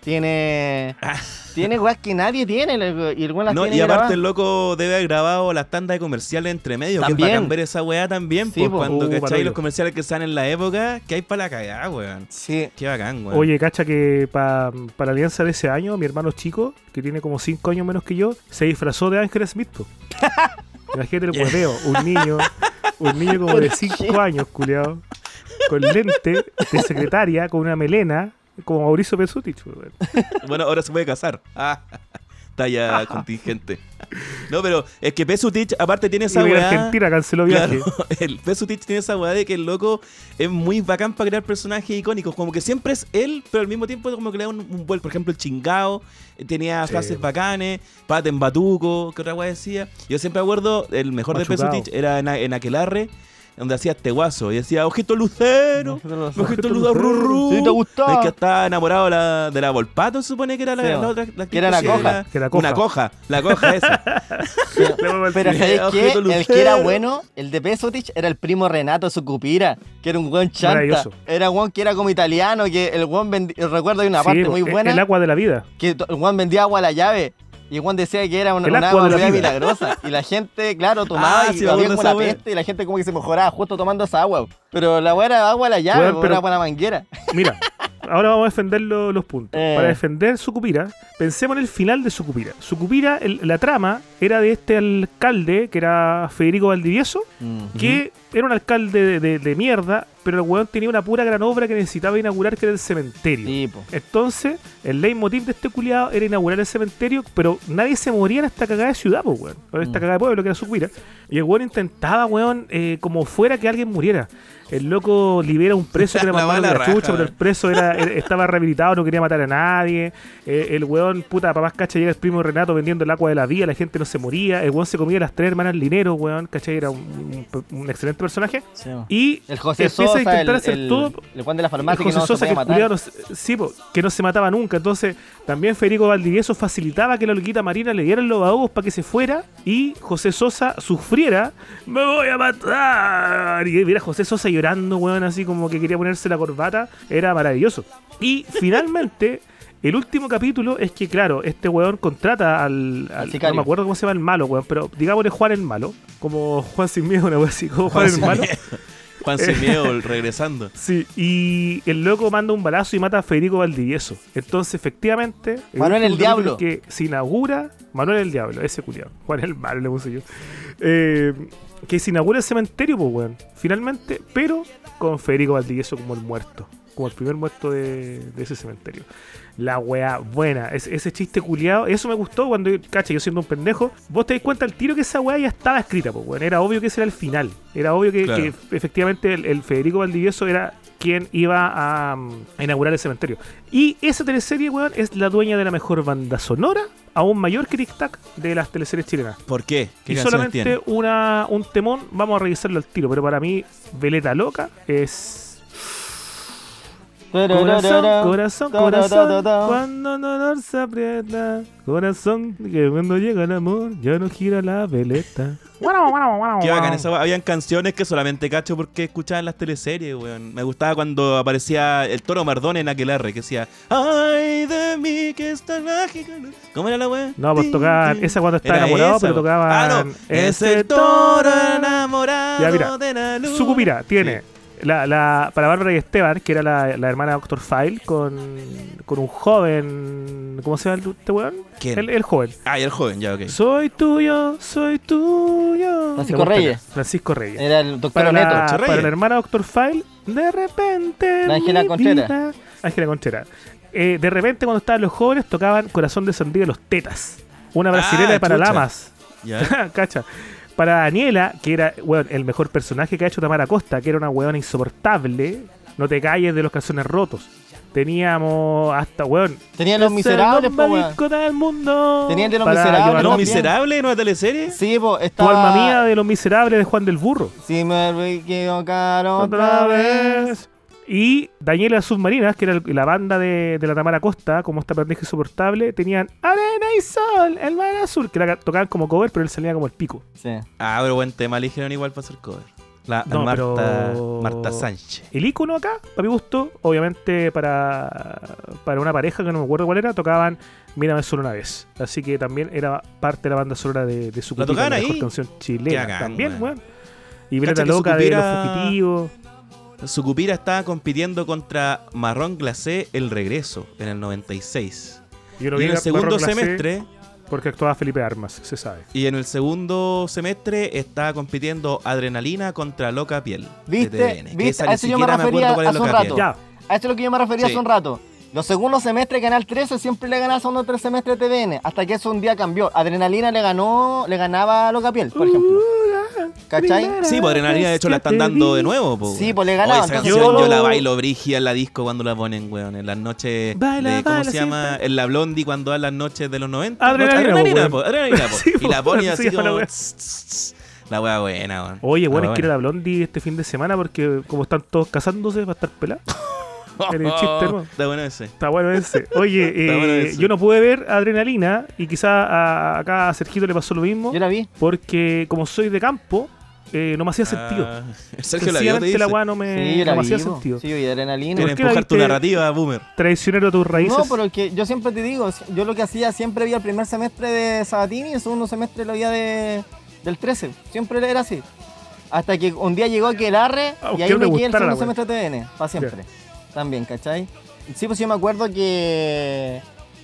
Tiene. tiene weas que nadie tiene. Y el las No, tiene y aparte grabadas. el loco debe haber grabado las tandas de comerciales entre medio. Que es También. ver esa weá también. Sí, pues, po. cuando, Uh. Los comerciales que están en la época, que hay para la cagada, weón. Sí. Qué bacán, weón. Oye, cacha que para la alianza de ese año, mi hermano chico, que tiene como 5 años menos que yo, se disfrazó de Ángel Smith. po. Imagínate el hueveo, un niño, un niño como de ¿Por 5 qué? años, culiado, con lente de secretaria, con una melena, como Mauricio Pesutich. weón. Bueno, ahora se puede casar. Ah, talla contingente. No, pero es que Pesutich, aparte, tiene esa weá. Argentina canceló viaje. Claro, el Pesutich tiene esa weá de que el loco es muy bacán para crear personajes icónicos. Como que siempre es él, pero al mismo tiempo como que le da un, un vuelo. Por ejemplo, el chingao eh, tenía Sí. frases bacanes. Pate en batuco, que otra weá decía. Yo siempre acuerdo, el mejor Machucao. de Pesutich era en, en Aquelarre, donde hacía este guaso. Y decía, ojito lucero. Ojito Ojito lucero, lucero. ru, ru. Sí, te gustaba. Es que estaba enamorado de la, de la Volpato, se supone que era la, Sí, la otra. La que era la coja. Que era coja. Una coja, la coja esa. Pero, ¿sabes qué? ojito El que era lucero. bueno, el de Pesotich, era el primo Renato Sucupira, que era un weón chanta. Maravilloso. Era un que era como italiano, que el weón vendía, recuerdo hay una Sí, parte muy el- buena, El agua de la vida. que el weón vendía agua a la llave. Y weón decía que era una, una agua agua la milagrosa. Y la gente, claro, tomaba Ah, y sí, había acuerdo como una peste y la gente como que se mejoraba justo tomando esa agua. Pero la weá era agua a la llave, po, pero- era agua a la manguera. Mira, ahora vamos a defender lo- los puntos. Eh. Para defender Sucupira, pensemos en el final de Sucupira. Sucupira, el- la trama era de este alcalde, que era Federico Valdivieso, que era un alcalde de, de- de mierda, pero el weón tenía una pura gran obra que necesitaba inaugurar, que era el cementerio. Entonces, el leitmotiv de este culiado era inaugurar el cementerio, pero nadie se moría en esta cagada de ciudad, pues, weón. En esta Mm. cagada de pueblo que era Sucupira. Y el weón intentaba, weón, eh, como fuera que alguien muriera. El loco libera a un preso que era La más malo que mala la raja, chucha, pero el preso era, estaba rehabilitado, no quería matar a nadie. Eh, el weón, puta, papás cacha, llega el primo Renato vendiendo el agua de la vía, la gente no se moría. El weón se comía las tres hermanas Linero, weón, cacha, era un, un- un excelente personaje. Sí. Y El José empieza a Sosa, intentar el, hacer el, todo el Juan de la farmacia el que José no se Sosa que, matar. se- sí, po, que no se mataba nunca. Entonces, también Federico Valdivieso facilitaba que la loquita Marina le diera los ahogos para que se fuera y José Sosa sufriera. ¡Me voy a matar! Y mira José Sosa llorando, weón, así como que quería ponerse la corbata. Era maravilloso. Y finalmente. El último capítulo es que, claro, este weón contrata al. al- no me acuerdo cómo se llama el malo, weón, pero digámosle Juan el malo. Como Juan sin miedo, una weón así, como Juan, el malo. Juan Sin Miedo regresando. Sí, y el loco manda un balazo y mata a Federico Valdivieso. Entonces, efectivamente. Manuel el Diablo. Que se inaugura. Manuel el Diablo, ese culiado. Juan el Malo le puse yo. Eh, que se inaugura el cementerio, pues, weón. Finalmente, pero con Federico Valdivieso como el muerto. Como el primer muerto de, de ese cementerio. La weá buena. Ese, ese chiste culiado. Eso me gustó cuando, cacha, yo siendo un pendejo. Vos te das cuenta al tiro que esa weá ya estaba escrita, pues, weón. Era obvio que ese era el final. Era obvio que, Claro. que efectivamente el, el Federico Valdivieso era quien iba a, mm, a inaugurar el cementerio. Y esa teleserie, weón, es la dueña de la mejor banda sonora, aún mayor que Tic Tac de las teleseries chilenas. ¿Por qué? ¿Qué Y solamente tiene? una, un temón, vamos a revisarlo al tiro, pero para mí, Veleta Loca es... Corazón, corazón, corazón, cuando no nos aprieta, corazón, que cuando llega el amor, ya no gira la veleta. Qué bacán esa. Habían canciones que solamente cacho porque escuchaba en las teleseries, weón. Me gustaba cuando aparecía el toro Mardón en Aquelarre, que decía Ay de mí que está mágica. ¿Cómo era la weá? No, pues tocaban, esa cuando estaba Era enamorado, esa, pero po. tocaban... Ah, no. Ese toro enamorado Ya, mira, de la luna. Sucupira tiene la, la, para Bárbara y Esteban, que era la, la hermana de Doctor File, con, con un joven. ¿Cómo se llama el- este weón? ¿Quién? El, el joven. Ah, y el joven, ya, ok. Soy tuyo, soy tuyo. Francisco Reyes. acá. Francisco Reyes. Era el doctor Para Neto. la, para la hermana Doctor File, de repente. La Ángela vida- Ángela Conchera. Eh, de repente, cuando estaban los jóvenes, tocaban Corazón de Sandía de los Tetas. Una brasilera Ah, de para chucha. lamas. Ya. Cacha. Para Daniela, que era weón, el mejor personaje que ha hecho Tamara Costa, que era una weona insoportable, no te calles de los calzones rotos. Teníamos hasta, weón. Tenían los "Es miserables, po, weón. del mundo. Tenían de Los Para Miserables, ¿Los. Miserables en una teleserie? Sí, po, Tu estaba... alma mía de los miserables de Juan del Burro. Si me equivocaron Otra vez. Y Daniela Submarinas, que era la banda de, de la Tamara Costa, como esta pendeja insoportable, tenían Arena y Sol, el mar azul, que la tocaban como cover, pero él salía como el pico. Sí. Ah, pero buen tema eligieron igual para hacer cover. La No, Marta, pero- Marta Sánchez. El icono acá, a mi gusto, obviamente para, para una pareja que no me acuerdo cuál era, tocaban Mírame solo una vez. Así que también era parte de la banda sonora de, de su ¿La tocaban la mejor ahí? canción chilena. también, weón. weón. Y que su Loca de los fugitivos. Sucupira estaba compitiendo contra Marrón Glacé El Regreso en el 96. Yo no y en el segundo Glacé semestre, Porque actuaba Felipe Armas, se sabe. y en el segundo semestre estaba compitiendo Adrenalina contra Loca Piel. de ¿Viste? TVN, que ¿Viste? A eso yo me refería es hace un rato. Ya, A eso es lo que yo me refería Sí. hace un rato. Los segundos semestres, Canal 13 siempre le ganaba a segundo tres semestres de TVN. Hasta que eso un día cambió. Adrenalina le ganó, le ganaba a Loca Piel, por ejemplo. ¿Cachai? Sí, pues Adrenalina de hecho la están dando de nuevo. po, Sí, weón. pues le ganaban, entonces canción yo- yo la bailo brigia en la disco cuando la ponen, weón. En las noches Baila, de, ¿cómo baila, se llama? siempre. En la Blondie cuando dan las noches de los 90. Adrenalina, Adrenalina, po, adrenalina, po. Sí, Y la pone así como... La wea buena, weón. Oye, bueno, es que ir a la Blondie este fin de semana porque como están todos casándose va a estar pelado. Está bueno ese. Está bueno ese. Oye, bueno eh, ese. yo no pude ver Adrenalina y quizá a- acá a Sergito le pasó lo mismo Yo la vi. porque como soy de campo eh, no me hacía sentido. Ah, Sergio la dice. la weá no me, Sí, yo la no me hacía sentido. Sí, y adrenalina. Quiere ¿Por qué la empujar tu narrativa, boomer. Traicionero a tus raíces. No, pero que yo siempre te digo, yo lo que hacía, siempre vi el primer semestre de Sabatini y el segundo semestre lo veía de, del 13. Siempre era así. Hasta que un día llegó Aquelarre Aunque y ahí me quedé el segundo semestre de TVN, para siempre. También, ¿cachai? Sí, pues yo me acuerdo que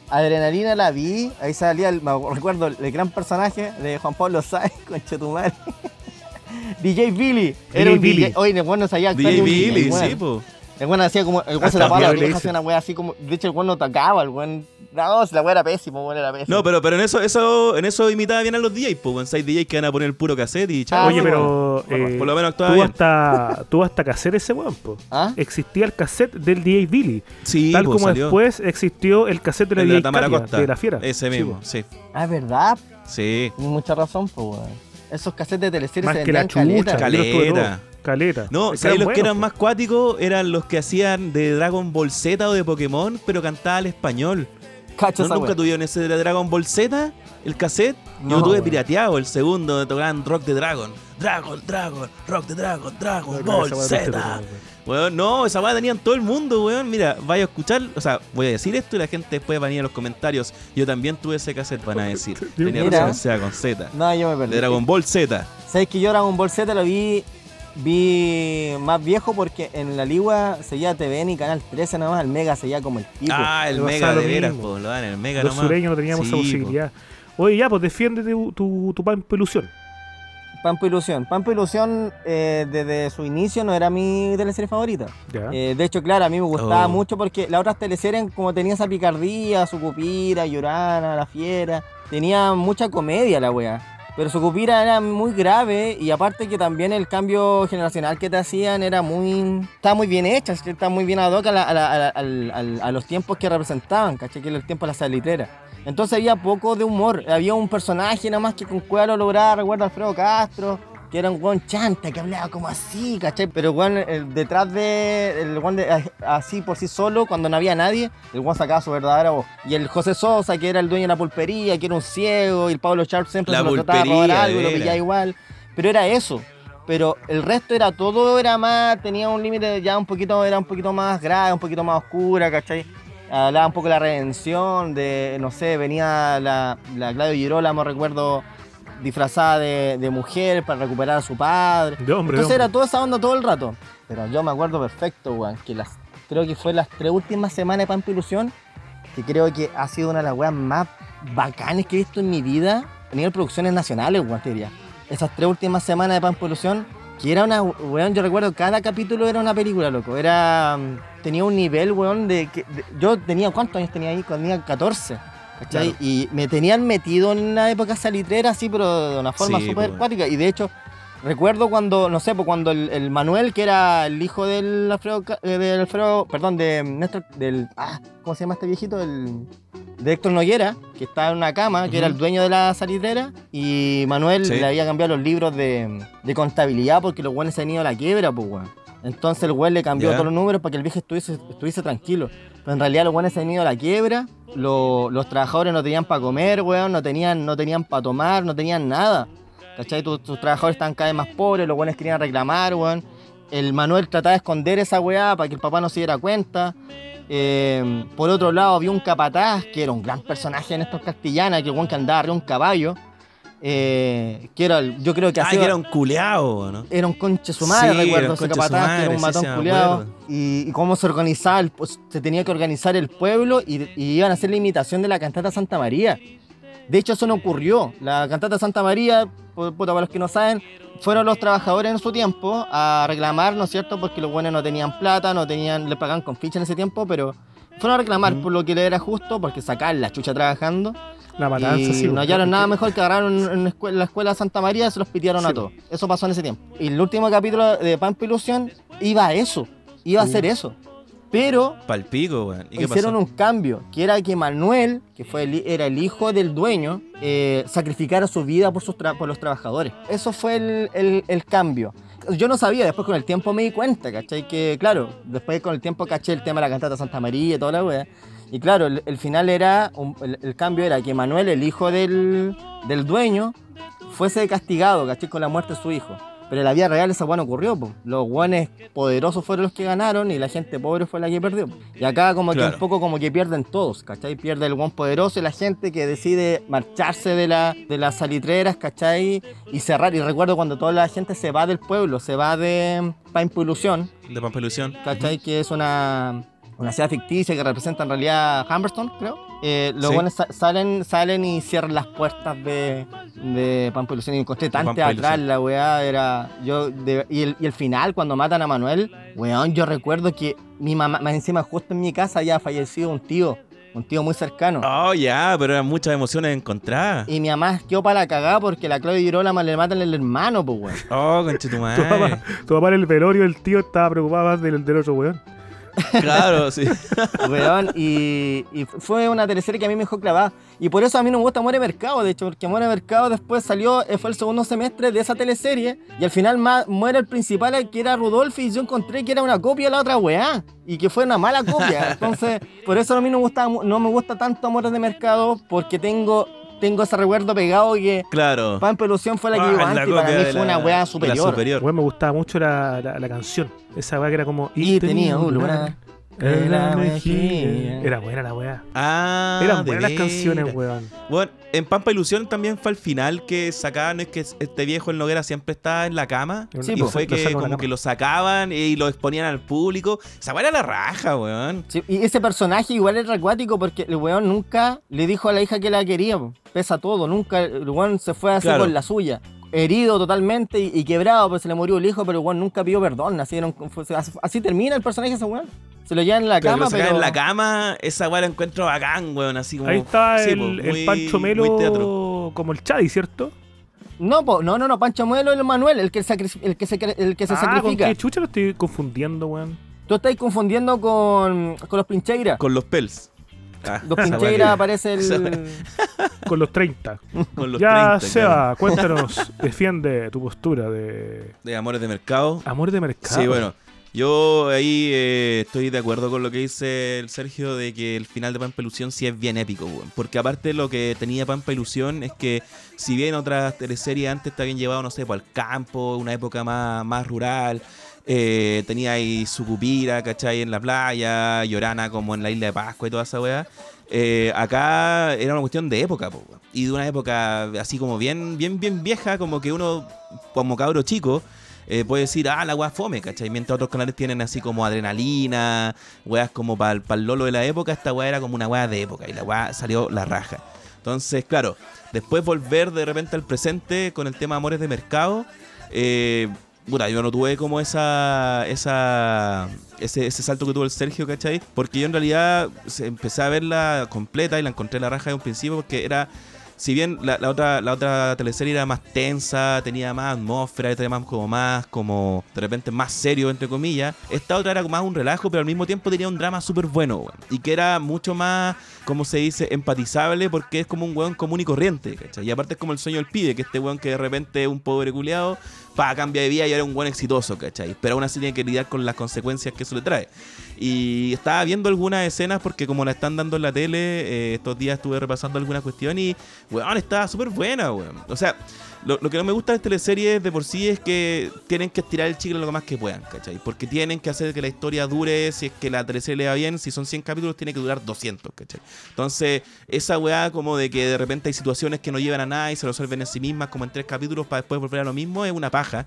Adrenalina la vi, ahí salía, el, me recuerdo, el gran personaje de Juan Pablo Sáenz con Chetumare. DJ Billy. Era DJ un Billy. DJ. Oye, el bueno sabía actuar DJ Billy, weón. sí, po. El weón hacía como. El weón se tapaba la oreja, hacía una wea así como. De hecho, el weón no tocaba, el weón. No, si la wea era pésimo, weón era pésimo. No, pero, pero en eso, eso, en eso imitaba bien a los DJs, pues, weón. Hay DJs que van a poner el puro cassette y chao. Ah, Oye, sí, pero bueno. eh, Por lo menos actuaba tuvo bien. hasta, tuvo hasta cassette ese weón, po. ¿Ah? Existía el cassette del DJ Billy. Sí, tal pues, como salió. después existió el cassette de la El de DJ la Tamara Katia, Costa. de la fiera. Ese Sí, mismo, po. sí. Ah, es verdad. Sí. Tienes mucha razón, pues, weón. Esos cassettes de teleseries Más se que la vendían chucha. caleta. yo los tuve Caleta. todos. Caleta. No, Es ¿sabes los que eran po. más cuáticos? Eran los que hacían de Dragon Ball Z o de Pokémon, pero cantaba al español. Cacho ¿No, esa ¿Nunca wea. tuvieron ese de Dragon Ball Z? ¿El cassette? Yo No, lo tuve pirateado, el segundo, donde tocaban Rock de Dragon. Dragon, Dragon, Rock de Dragon, Dragon No, Ball esa Z. no Weón, esa weá tenían todo el mundo, weón. Mira, vaya a escuchar, o sea, voy a decir esto y la gente después va a venir a los comentarios. Yo también tuve ese cassette, van a decir. Tenía Mira. razón, sea con Z. No, yo me De perdí. Dragon Ball Z. ¿Sabes que yo Dragon Ball Z lo vi vi más viejo porque en la Ligua seguía TVN y Canal 13 nomás, el Mega seguía como el pico. Ah, el Me Mega de lo veras, po, lo dan el Mega Los nomás. sureños no teníamos esa Sí, posibilidad. Oye, ya, pues defiende tu, tu, tu pan ilusión. Pampa Ilusión. Pampa Ilusión eh, desde su inicio no era mi teleserie favorita. Eh, de hecho, claro, a mí me gustaba Oh. mucho porque las otras teleseries como tenía esa picardía, su cupira, Llorana, La Fiera, tenía mucha comedia la wea. Pero su cupira era muy grave y aparte que también el cambio generacional que te hacían era muy... Estaba muy bien hecha, que estaba muy bien ad hoc a, la- a la- a la- los tiempos que representaban, ¿cachai? Que era el tiempo de la salitrera. Entonces había poco de humor, había un personaje nada más que con cueva lo lograba, recuerdo a Alfredo Castro, que era un weón chanta, que hablaba como así, ¿cachai? Pero weón, el- detrás de, el weón de- así por sí solo, cuando no había nadie, el weón sacaba su verdadera voz. Y el José Sosa, que era el dueño de la pulpería, que era un ciego, y el Pablo Sharp siempre La se lo trataba de robar algo y lo pillaba igual. Pero era eso. Pero el resto era todo, era más, tenía un límite ya un poquito, era un poquito más grave, un poquito más oscura, ¿cachai? Hablaba un poco de la redención, de, no sé, venía la, la Claudio Girolamo, recuerdo, disfrazada de, de mujer para recuperar a su padre. De hombre, de Entonces era toda esa onda todo el rato. Pero yo me acuerdo perfecto, weón, que las, creo que fue las tres últimas semanas de Pampa Ilusión, que creo que ha sido una de las weas más bacanes que he visto en mi vida, a nivel producciones nacionales, weón, te diría. Esas tres últimas semanas de Pampa Ilusión, que era una, weón, yo recuerdo, cada capítulo era una película, loco. Era, mm, tenía un nivel, weón, de que, de- yo tenía, ¿cuántos años tenía ahí? Cuando tenía 14. ¿cachai? Claro. Y me tenían metido en una época salitrera así, pero de una forma Sí, súper acuática. Y de hecho, recuerdo cuando, no sé, pues cuando el, el Manuel, que era el hijo del Alfredo, Ca- eh, del Alfredo, perdón, de Néstor, del, ah, ¿cómo se llama este viejito? El, de Héctor Noguera, que estaba en una cama, que era el dueño de la salitrera, y Manuel Sí. le había cambiado los libros de, de contabilidad porque los buenos se han ido a la quiebra, pues, weón. Entonces el weón le cambió todos los números para que el viejo estuviese, estuviese tranquilo. Pero en realidad los weones se han ido a la quiebra, lo- los trabajadores no tenían para comer, weón, no tenían, no tenían para tomar, no tenían nada. ¿Cachai? Tus, tus trabajadores estaban cada vez más pobres, los weones querían reclamar, weón. El Manuel trataba de esconder esa weá para que el papá no se diera cuenta. Eh, por otro lado, había un capataz que era un gran personaje en estos castellanas, que el weón que andaba arriba un caballo. Eh, que era, el- yo creo que Ah, que era un culeado, ¿no? era un conche su madre, Sí, recuerdo ese capataz, que era un matón sí, acuerdo. Y, y cómo se organizaba, el- pues, se tenía que organizar el pueblo y, y iban a hacer la imitación de la cantata Santa María. De hecho, eso no ocurrió. La cantata Santa María, pu- puta, para los que no saben, fueron los trabajadores en su tiempo a reclamar, ¿no es cierto? Porque los buenos no tenían plata, no tenían, le pagaban con ficha en ese tiempo, pero fueron a reclamar por lo que le era justo, porque sacaban la chucha trabajando. La matanza, y sí. no hallaron nada mejor que agarraron en la escuela, la escuela Santa María y se los pitearon Sí, a todos. Eso pasó en ese tiempo. Y el último capítulo de Pampa Ilusión iba a eso. Iba a hacer eso. Pero Palpico, weón. ¿Y qué hicieron pasó? un cambio, que era que Manuel, que fue el, era el hijo del dueño, eh, sacrificara su vida por, sus tra- por los trabajadores. Eso fue el, el- el cambio. Yo no sabía, después con el tiempo me di cuenta, ¿cachai? Que claro, después con el tiempo caché el tema de la cantata Santa María y toda la wea. Y claro, el, final era, el cambio era que Manuel, el hijo del, del dueño, fuese castigado, ¿cachai? Con la muerte de su hijo. Pero en la vida real esa weá no ocurrió, po. Los guanes poderosos fueron los que ganaron y la gente pobre fue la que perdió. Y acá como que Claro. un poco como que pierden todos, ¿cachai? Pierde el guan poderoso y la gente que decide marcharse de, la, de las salitreras, ¿cachai? Y cerrar. Y recuerdo cuando toda la gente se va del pueblo, se va de Pampa Ilusión, De Pampa Ilusión. ¿cachai? Que es una, una ciudad ficticia que representa en realidad Humberstone, creo. Eh, los Sí. buenos sa- salen, salen y cierran las puertas de, de Pampa Ilusión y encontré tan teatral la weá era yo de- y, el, y el final cuando matan a Manuel weón yo recuerdo que mi mamá más encima justo en mi casa ya ha fallecido un tío un tío muy cercano Oh, ya, pero eran muchas emociones encontradas. y mi mamá quedó para la cagada porque la Claudia Girolamo le matan el hermano pues weón Oh, Tu conchetumadre. papá, tu papá en el velorio, el tío estaba preocupado más del, del otro weón. Claro, sí. Weón, y, y fue una teleserie que a mí me dejó clavada. Y por eso a mí no me gusta Muere Mercado, de hecho, porque Muere Mercado después salió, eh, fue el segundo semestre de esa teleserie, y al final muere el principal, que era Rudolf, y yo encontré que era una copia de la otra weá, y que fue una mala copia. Entonces, por eso a mí no, me gusta, no me gusta tanto Amores de Mercado, porque tengo, tengo ese recuerdo pegado que Claro. Pampa Ilusión fue la que Ah, llegó la antes, y para mí fue una weá la superior. superior. Weón, me gustaba mucho la, la, la canción. Esa weá que era como. Y tenía un lugar en la mejilla. Era buena la weá. Ah, Eran buenas las canciones, weón. Bueno, en Pampa Ilusión también fue al final que sacaban, es que este viejo el Noguera siempre estaba en la cama. Sí, y po. fue que a como que lo sacaban y lo exponían al público. Esa weá era la raja, weón. Sí, y ese personaje igual era acuático porque el weón nunca le dijo a la hija que la quería, po. pesa todo, nunca, el weón se fue así Claro. con la suya. Herido totalmente y, y quebrado, pues se le murió el hijo, pero el weón nunca pidió perdón. Así, era un- fue- así, así termina el personaje ese weón. Se lo llevan en la Claro, cama, lo sacaban pero. en la cama, esa weá la encuentro bacán, weón. Así como. Ahí está sí, el, po, el muy- Pancho. Melo como el Chadi, ¿cierto? No, po, no, no, no, Pancho Muelo es el Manuel, el que, sacri- el que se, el que se ah, ¿con sacrifica. qué chucha lo estoy confundiendo, weón? Tú estás confundiendo con, con los Pincheiras. Con los pels. Ah, Los que- aparece el. Con los 30. Con los ya, 30, Seba, claro. cuéntanos, defiende tu postura de De amores de mercado. amor de mercado. Sí, bueno. Yo ahí eh, estoy de acuerdo con lo que dice el Sergio de que el final de Pampa Ilusión sí es bien épico, weón. Porque aparte lo que tenía Pampa Ilusión es que si bien otras teleseries antes te habían llevado, no sé, pues, al campo, una época más, más rural, eh, tenía ahí Sucupira, ¿cachai? En la playa, Llorana como en la isla de Pascua y toda esa weá. Eh, acá era una cuestión de época, po, y de una época así como bien, bien, bien vieja, como que uno, como cabro chico, eh, puede decir, ah, la weá fome, ¿cachai? Mientras otros canales tienen así como adrenalina, weas como para el lolo de la época, esta weá era como una weá de época y la weá salió la raja. Entonces, claro, después volver de repente al presente con el tema Amores de Mercado, eh, puta, yo no tuve como esa, esa ese, ese salto que tuvo el Sergio, ¿cachai? Porque yo en realidad empecé a verla completa y la encontré la raja de un principio porque era si bien la, otra, la otra teleserie era más tensa, tenía más atmósfera, tenía más como más, como de repente más serio, entre comillas, esta otra era más un relajo, pero al mismo tiempo tenía un drama súper bueno, weón. Y que era mucho más, como se dice, empatizable porque es como un weón común y corriente, ¿cachai? Y aparte es como el sueño del pibe, que este weón que de repente es un pobre culiado, pa, cambia de vida y era un buen exitoso, ¿cachai? Pero aún así tiene que lidiar con las consecuencias que eso le trae. Y estaba viendo algunas escenas porque como la están dando en la tele, eh, estos días estuve repasando alguna cuestión y, weón, estaba súper buena, weón. O sea, lo, lo que no me gusta de las teleseries de por sí es que tienen que estirar el chicle lo más que puedan, ¿cachai? Porque tienen que hacer que la historia dure, si es que la teleserie le va bien, si son 100 capítulos tiene que durar 200, ¿cachai? Entonces, esa weá como de que de repente hay situaciones que no llevan a nada y se resuelven en sí mismas como en tres capítulos para después volver a lo mismo, es una paja.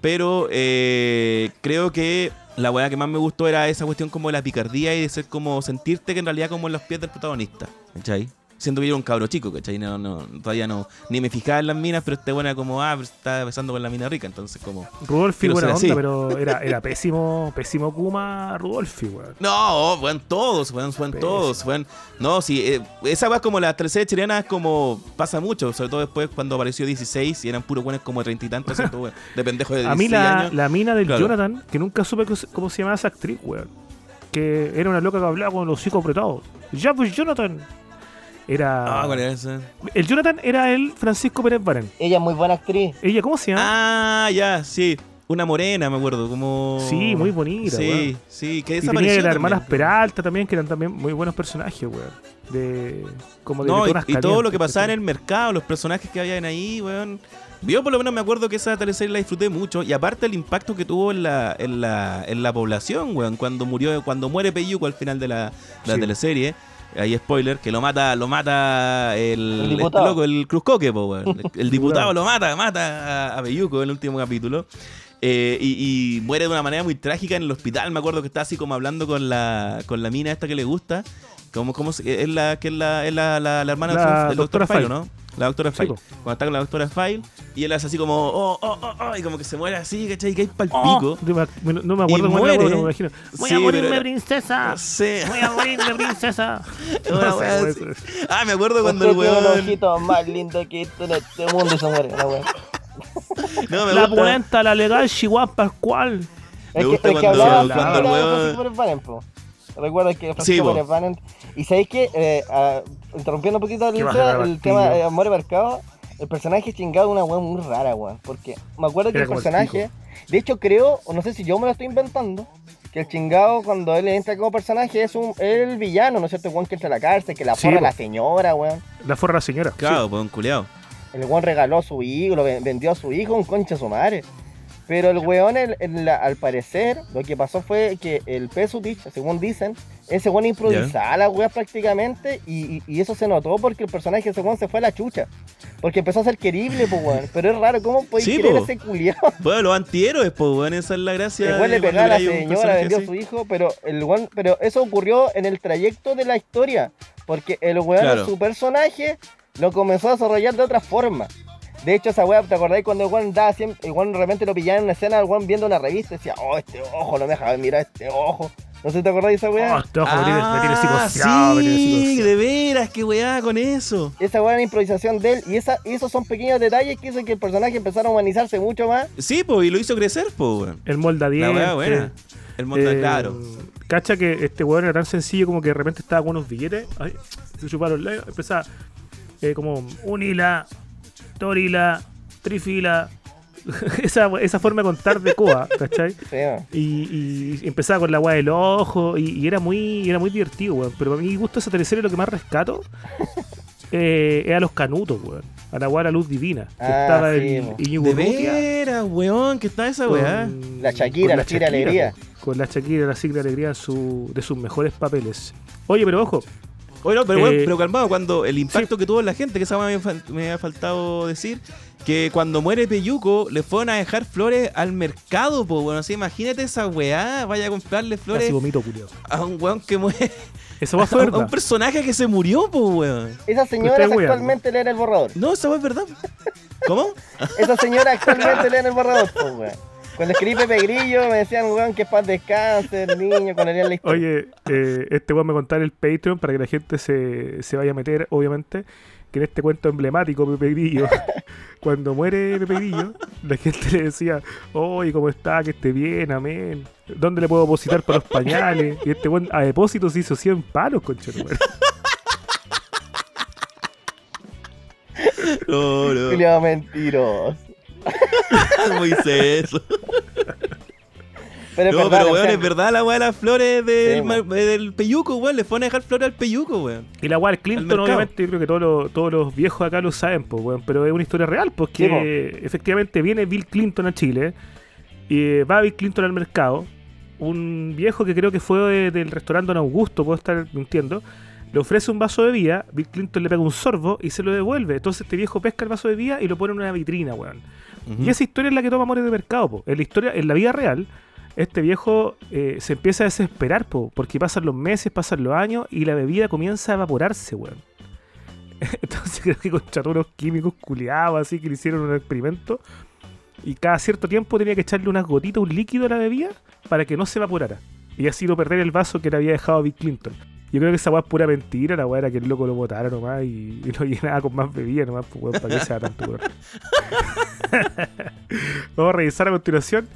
Pero eh, creo que la weá que más me gustó era esa cuestión como de la picardía y de ser como sentirte que en realidad como en los pies del protagonista, ¿cachai? Siendo que yo era un cabro chico, ¿cachai? No, no, todavía no, ni me fijaba en las minas, pero este buena como, ah, pero está besando con la mina rica, entonces como... Rudolfi, buena ser así. onda, pero era, era pésimo, pésimo Kuma Rudolfi, weón. No, fueron todos, fueron Pésimo. todos, fueron... No, sí, eh, esa es como la tercera chilena es como pasa mucho, sobre todo después cuando apareció 16 y eran puros buenos como treinta y tantos, ¿cierto, weón? de pendejos de 16 A mí la, años. la mina del Claro. Jonathan, que nunca supe cómo se- llamaba esa actriz, weón. Que era una loca que hablaba con los hocico apretados. Ya, pues Jonathan. Era. Ah, ¿cuál era ese? El Jonathan era el Francisco Pérez Barán. Ella es muy buena actriz. Ella, ¿cómo se llama? Ah, ya, sí. Una morena, me acuerdo, como... Sí, muy bonita, Sí, weón. sí, que y desapareció tenía las también. hermanas Peralta también, que eran también muy buenos personajes, weón. De. Como de No, y, y todo lo que pasaba en el mercado, los personajes que habían ahí, weón. Yo por lo menos me acuerdo que esa teleserie la disfruté mucho. Y aparte el impacto que tuvo en la, en la, en la población, weón. Cuando murió, cuando muere Peyuco al final de la, de la Sí. teleserie. Ahí spoiler, que lo mata, lo mata el, El este loco, el Cruzcoque, po. El, el diputado lo mata, mata a, a en el último capítulo. Eh, y, y muere de una manera muy trágica en el hospital. Me acuerdo que está así como hablando con la, con la mina esta que le gusta. Como, como es la que es la, es la, la, la hermana del doctor File. ¿no? La doctora Sí, File. po. Cuando está con la doctora File y él hace así como, oh, oh, oh, oh, y como que se muere así, ¿cachai? Que hay pal Oh, pico. no me- no me acuerdo cómo era, muere. pero me imagino. Voy Sí, a morirme, pero- princesa. No sé. Voy a morirme, princesa. Una No sé, weón, eso. Ah, me acuerdo cuando el Usted tiene los weón. ojitos más lindos que esto en este mundo y se muere. La wea. No, me La gusta. pulenta, la legal, Chihuahua Pascual. Me Es que, gusta es que cuando- hablaba cuando era el de weón-. Recuerda que Sí, Francisco po. Pérez Bannon- Y sabéis que, eh, interrumpiendo un poquito ¿Qué el, a tema, el tema de Amor y Mercado, el personaje chingado es una weá muy rara, weón. Porque me acuerdo que Era el como el personaje, de hecho creo, o no sé si yo me lo estoy inventando, que el chingado cuando él entra como personaje es un el villano, ¿no es cierto? El weón que entra a la cárcel, que la Sí, forra a la señora, weón. La forra la señora. Claro, pues un culiao. El weón regaló a su hijo, lo ven- vendió a su hijo, un concha de su madre. Pero el weón, el- el- la- al parecer, lo que pasó fue que el Pesutich, según dicen, ese weón improvisaba las weas prácticamente y, y- y eso se notó porque el personaje de ese weón se fue a la chucha. Porque empezó a ser querible, pues weón. Pero es raro, ¿cómo podéis Sí, querer po. ese culiado? Bueno, los antihéroes, pues, weón, esa es la gracia. El weón le pegaba a la señora, vendió a su hijo, pero el weón, pero eso ocurrió en el trayecto de la historia. Porque el weón, Claro. su personaje, lo comenzó a desarrollar de otra forma. De hecho, esa weá, ¿te acordáis cuando el weón daba siempre, el weón de repente lo pillaba en una escena, el weón viendo una revista y decía, oh, este ojo, no me deja mirar este ojo. No sé si te acordáis de esa weá. Oh, este ojo me tiene, me tiene Ah, me tiene sí, de veras, qué weá con eso. Esa weá era improvisación de él y esa, y esos son pequeños detalles que hicieron que el personaje empezara a humanizarse mucho más. Sí, pues, y lo hizo crecer, pues, weón. El molda La weá 10. buena. El mundo, Eh, claro. Cacha que este weón era tan sencillo como que de repente estaba con unos billetes. Ay, se chuparon la empezaba eh, como unila, torila, trifila. esa, esa forma de contar de coa, ¿cachai? Y, y empezaba con la weá del ojo y, y era muy era muy divertido, weón. Pero para mi gusto esa teleserie lo que más rescato eh, es a los canutos, weón. A la de la luz divina. Que Ah, estaba sí, el De veras, weón, que está esa weá. La Shakira, la Tigre Alegría. Con la Shakira, la Tigre Alegría su, de sus mejores papeles. Oye, pero ojo, Oye, no, pero, weón, Eh, pero calmado, cuando el impacto que tuvo en la gente, que esa me, me ha faltado decir, que cuando muere Peyuco, le fueron a dejar flores al mercado, pues, bueno, así, imagínate esa weá, vaya a comprarle flores casi vomito, a un weón que muere, Esa weá fue a un personaje que se murió, pues, weón. Esa señora actualmente lee en el borrador. No, esa weá es verdad. ¿Cómo? Esa señora actualmente lee en el borrador, pues, weón. Cuando escribí Pepe Grillo me decían, weón, que es paz descanse, el niño, cuando leían la historia. Oye, eh, este weón me contar el Patreon para que la gente se, se vaya a meter, obviamente, que en este cuento emblemático, Pepe Grillo, cuando muere Pepe Grillo, la gente le decía, oye, ¿cómo está? Que esté bien, amén. ¿Dónde le puedo depositar para los pañales? Y este weón a depósitos hizo 100 palos, concha de tu madre. No, no. Mentiroso. Moisés. Pero es No, verdad, pero weón, es verdad la weá de las flores del, Sí, mo. del peyuco, weón. Le fueron a dejar flores al peyuco, weón. Y la weá del Al Clinton, obviamente, yo creo que todos los, todos los viejos acá lo saben, pues, weón, pero es una historia real, pues Sí, efectivamente viene Bill Clinton a Chile y eh, va Bill Clinton al mercado, un viejo que creo que fue de- del restaurante Don Augusto, puedo estar mintiendo, le ofrece un vaso de bebida, Bill Clinton le pega un sorbo y se lo devuelve. Entonces este viejo pesca el vaso de bebida y lo pone en una vitrina, weón. Y esa historia es la que toma Amores de Mercado, po. En la historia, en la vida real, este viejo eh, se empieza a desesperar, po, porque pasan los meses, pasan los años y la bebida comienza a evaporarse, weón. Entonces creo que contrató unos químicos culiados así que le hicieron un experimento. Y cada cierto tiempo tenía que echarle unas gotitas, un líquido a la bebida para que no se evaporara. Y así no perder el vaso que le había dejado Bill Clinton. Yo creo que esa weá es pura mentira, la weá era que el loco lo botara nomás y, y lo llenaba con más bebida nomás, pues weón, para que sea tanto weón. Vamos a revisar a continuación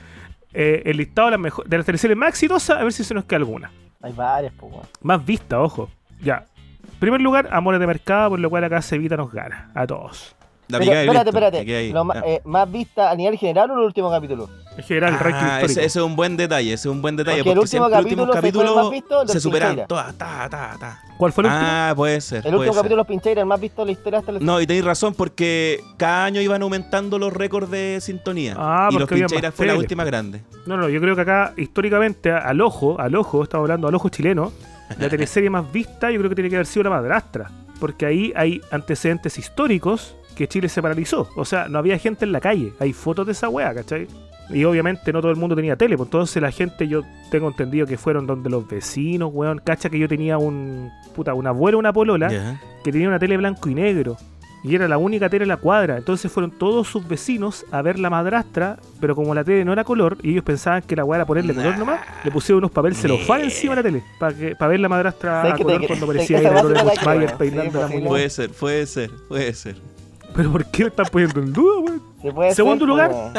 eh, el listado de las, mejo- de las teleseries más exitosas, a ver si se nos queda alguna. Hay varias, pues, weón. Más vista, ojo. Ya. En primer lugar, Amores de Mercado, por lo cual acá Sevita nos gana. A todos. La Pero, espérate, Cristo, espérate. Lo Ah. eh, ¿Más vista a nivel general o el último capítulo? En general, el ranking Ah, ese, ese es un buen detalle, ese es un buen detalle. Porque el Porque, último siempre los últimos capítulo fue el más capítulos visto, el se superan todas. Ta, ta, ta. ¿Cuál fue el último? Ah, puede ser. El puede último ser. capítulo de los Pincheira, el más visto de la historia hasta el No, y tenéis razón porque cada año iban aumentando los récords de sintonía. Ah, y los Pincheiras fue la última grande. No, no, yo creo que acá, históricamente, al ojo, al ojo, estamos hablando al ojo chileno, la teleserie más vista yo creo que tiene que haber sido La Madrastra. Porque ahí hay antecedentes históricos que Chile se paralizó. O sea, no había gente en la calle. Hay fotos de esa wea, ¿cachai? Y obviamente no todo el mundo tenía tele. Pues entonces la gente, yo tengo entendido que fueron donde los vecinos, weón. Cacha que yo tenía un. Puta, un abuelo, una polola, que tenía una tele blanco y negro. Y era la única tele en la cuadra. Entonces fueron todos sus vecinos a ver la madrastra. Pero como la tele no era color y ellos pensaban que la weá era ponerle color Nah. nomás, le pusieron unos papeles celofán encima de la tele. Para ver la madrastra ¿Sabes a que color que- cuando weá se la Buchmayer creo, peinando sí, la. Puede ser, puede ser, puede ser. Pero ¿por qué le están poniendo en duda, weón? Se Segundo lugar. weón.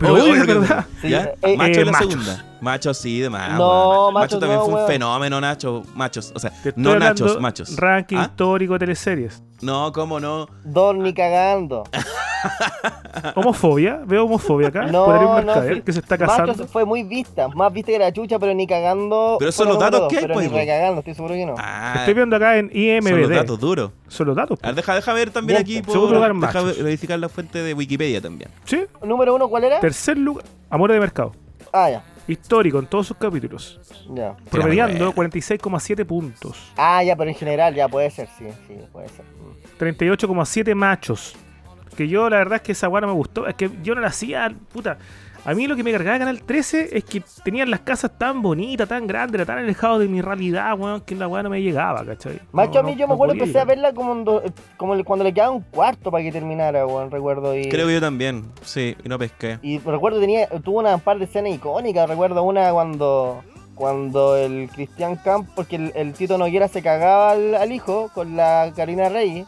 Pero Obvio, obvio, verdad. Sí, ¿Ya? eh, Macho eh, es la machos. segunda. Macho sí, de más. No, weón. Macho machos también no, fue un weón. fenómeno, Nacho. Machos, o sea, no nachos, machos. Ranking ¿Ah? histórico de teleseries. No, cómo no. Dos ni cagando. Homofobia, veo homofobia acá. No, por Ariel no, sí. que se está casando. fue muy vista, más vista que la chucha, pero ni cagando. Pero son los datos que hay, pues, ni po. recagando, estoy seguro que no. Ah, Estoy viendo acá en son los IMBD. datos duros. Son los datos. Deja, deja ver también aquí por. segundo lugar, deja machos. verificar la fuente de Wikipedia también. Sí. ¿Número uno cuál era? Tercer lugar, Amores de Mercado. Ah, ya. Histórico en todos sus capítulos. Ya. Promediando bueno. 46,7 puntos. Ah, ya, pero en general ya puede ser, sí, sí, puede ser. Mm. 38,7 machos. Que yo la verdad es que esa weá no me gustó. Es que yo no la hacía, puta. A mí lo que me cargaba de Canal 13 es que tenían las casas tan bonitas, tan grandes, era tan alejado de mi realidad, weón, que la weá no me llegaba, ¿cachai? Macho, No, a mí no- yo me no acuerdo podía empecé a verla como, en do- como cuando le quedaba un cuarto para que terminara, weón, recuerdo. Y, Creo que yo también. Sí, y no pesqué. y recuerdo tenía, tuvo una par de escenas icónicas, recuerdo una cuando cuando el Cristian Camp, porque el, el Tito Noguera se cagaba al, al hijo con la Karina Rey,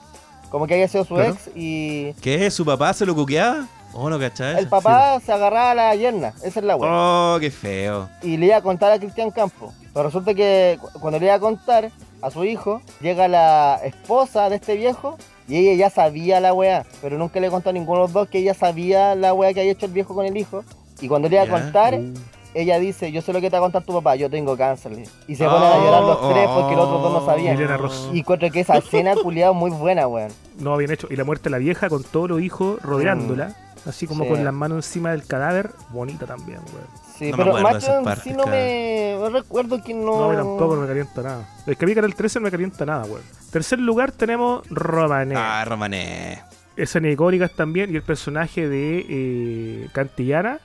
como que había sido su Claro. ex, y ¿Qué? ¿Su papá se lo cuqueaba? Oh, no, ¿cachai? el papá se agarraba a la yerna, esa es la weá. Oh, qué feo. y le iba a contar a Cristian Campo. Pero resulta que cu- cuando le iba a contar a su hijo, llega la esposa de este viejo y ella ya sabía la weá, pero nunca le contó a ninguno de los dos que ella sabía la weá que había hecho el viejo con el hijo. Y cuando le iba a contar, Uh. Ella dice, yo sé lo que te va a contar tu papá, yo tengo cáncer. Y se ponen a llorar los tres porque los otros dos no sabían. Milena Ross. Y encuentro que esa escena culiada muy buena, weón. No, bien hecho. Y la muerte de la vieja con todos los hijos rodeándola. Así como Sí. con las manos encima del cadáver. Bonita también, weón. Sí, No me pero macho sí no me... recuerdo que no... No, a mí tampoco no me calienta nada. Es que a mí Canal 13 no me calienta nada, weón. Tercer lugar tenemos Romané. Ah, Romané. Escenas icónicas también. Y el personaje de eh, Cantillana,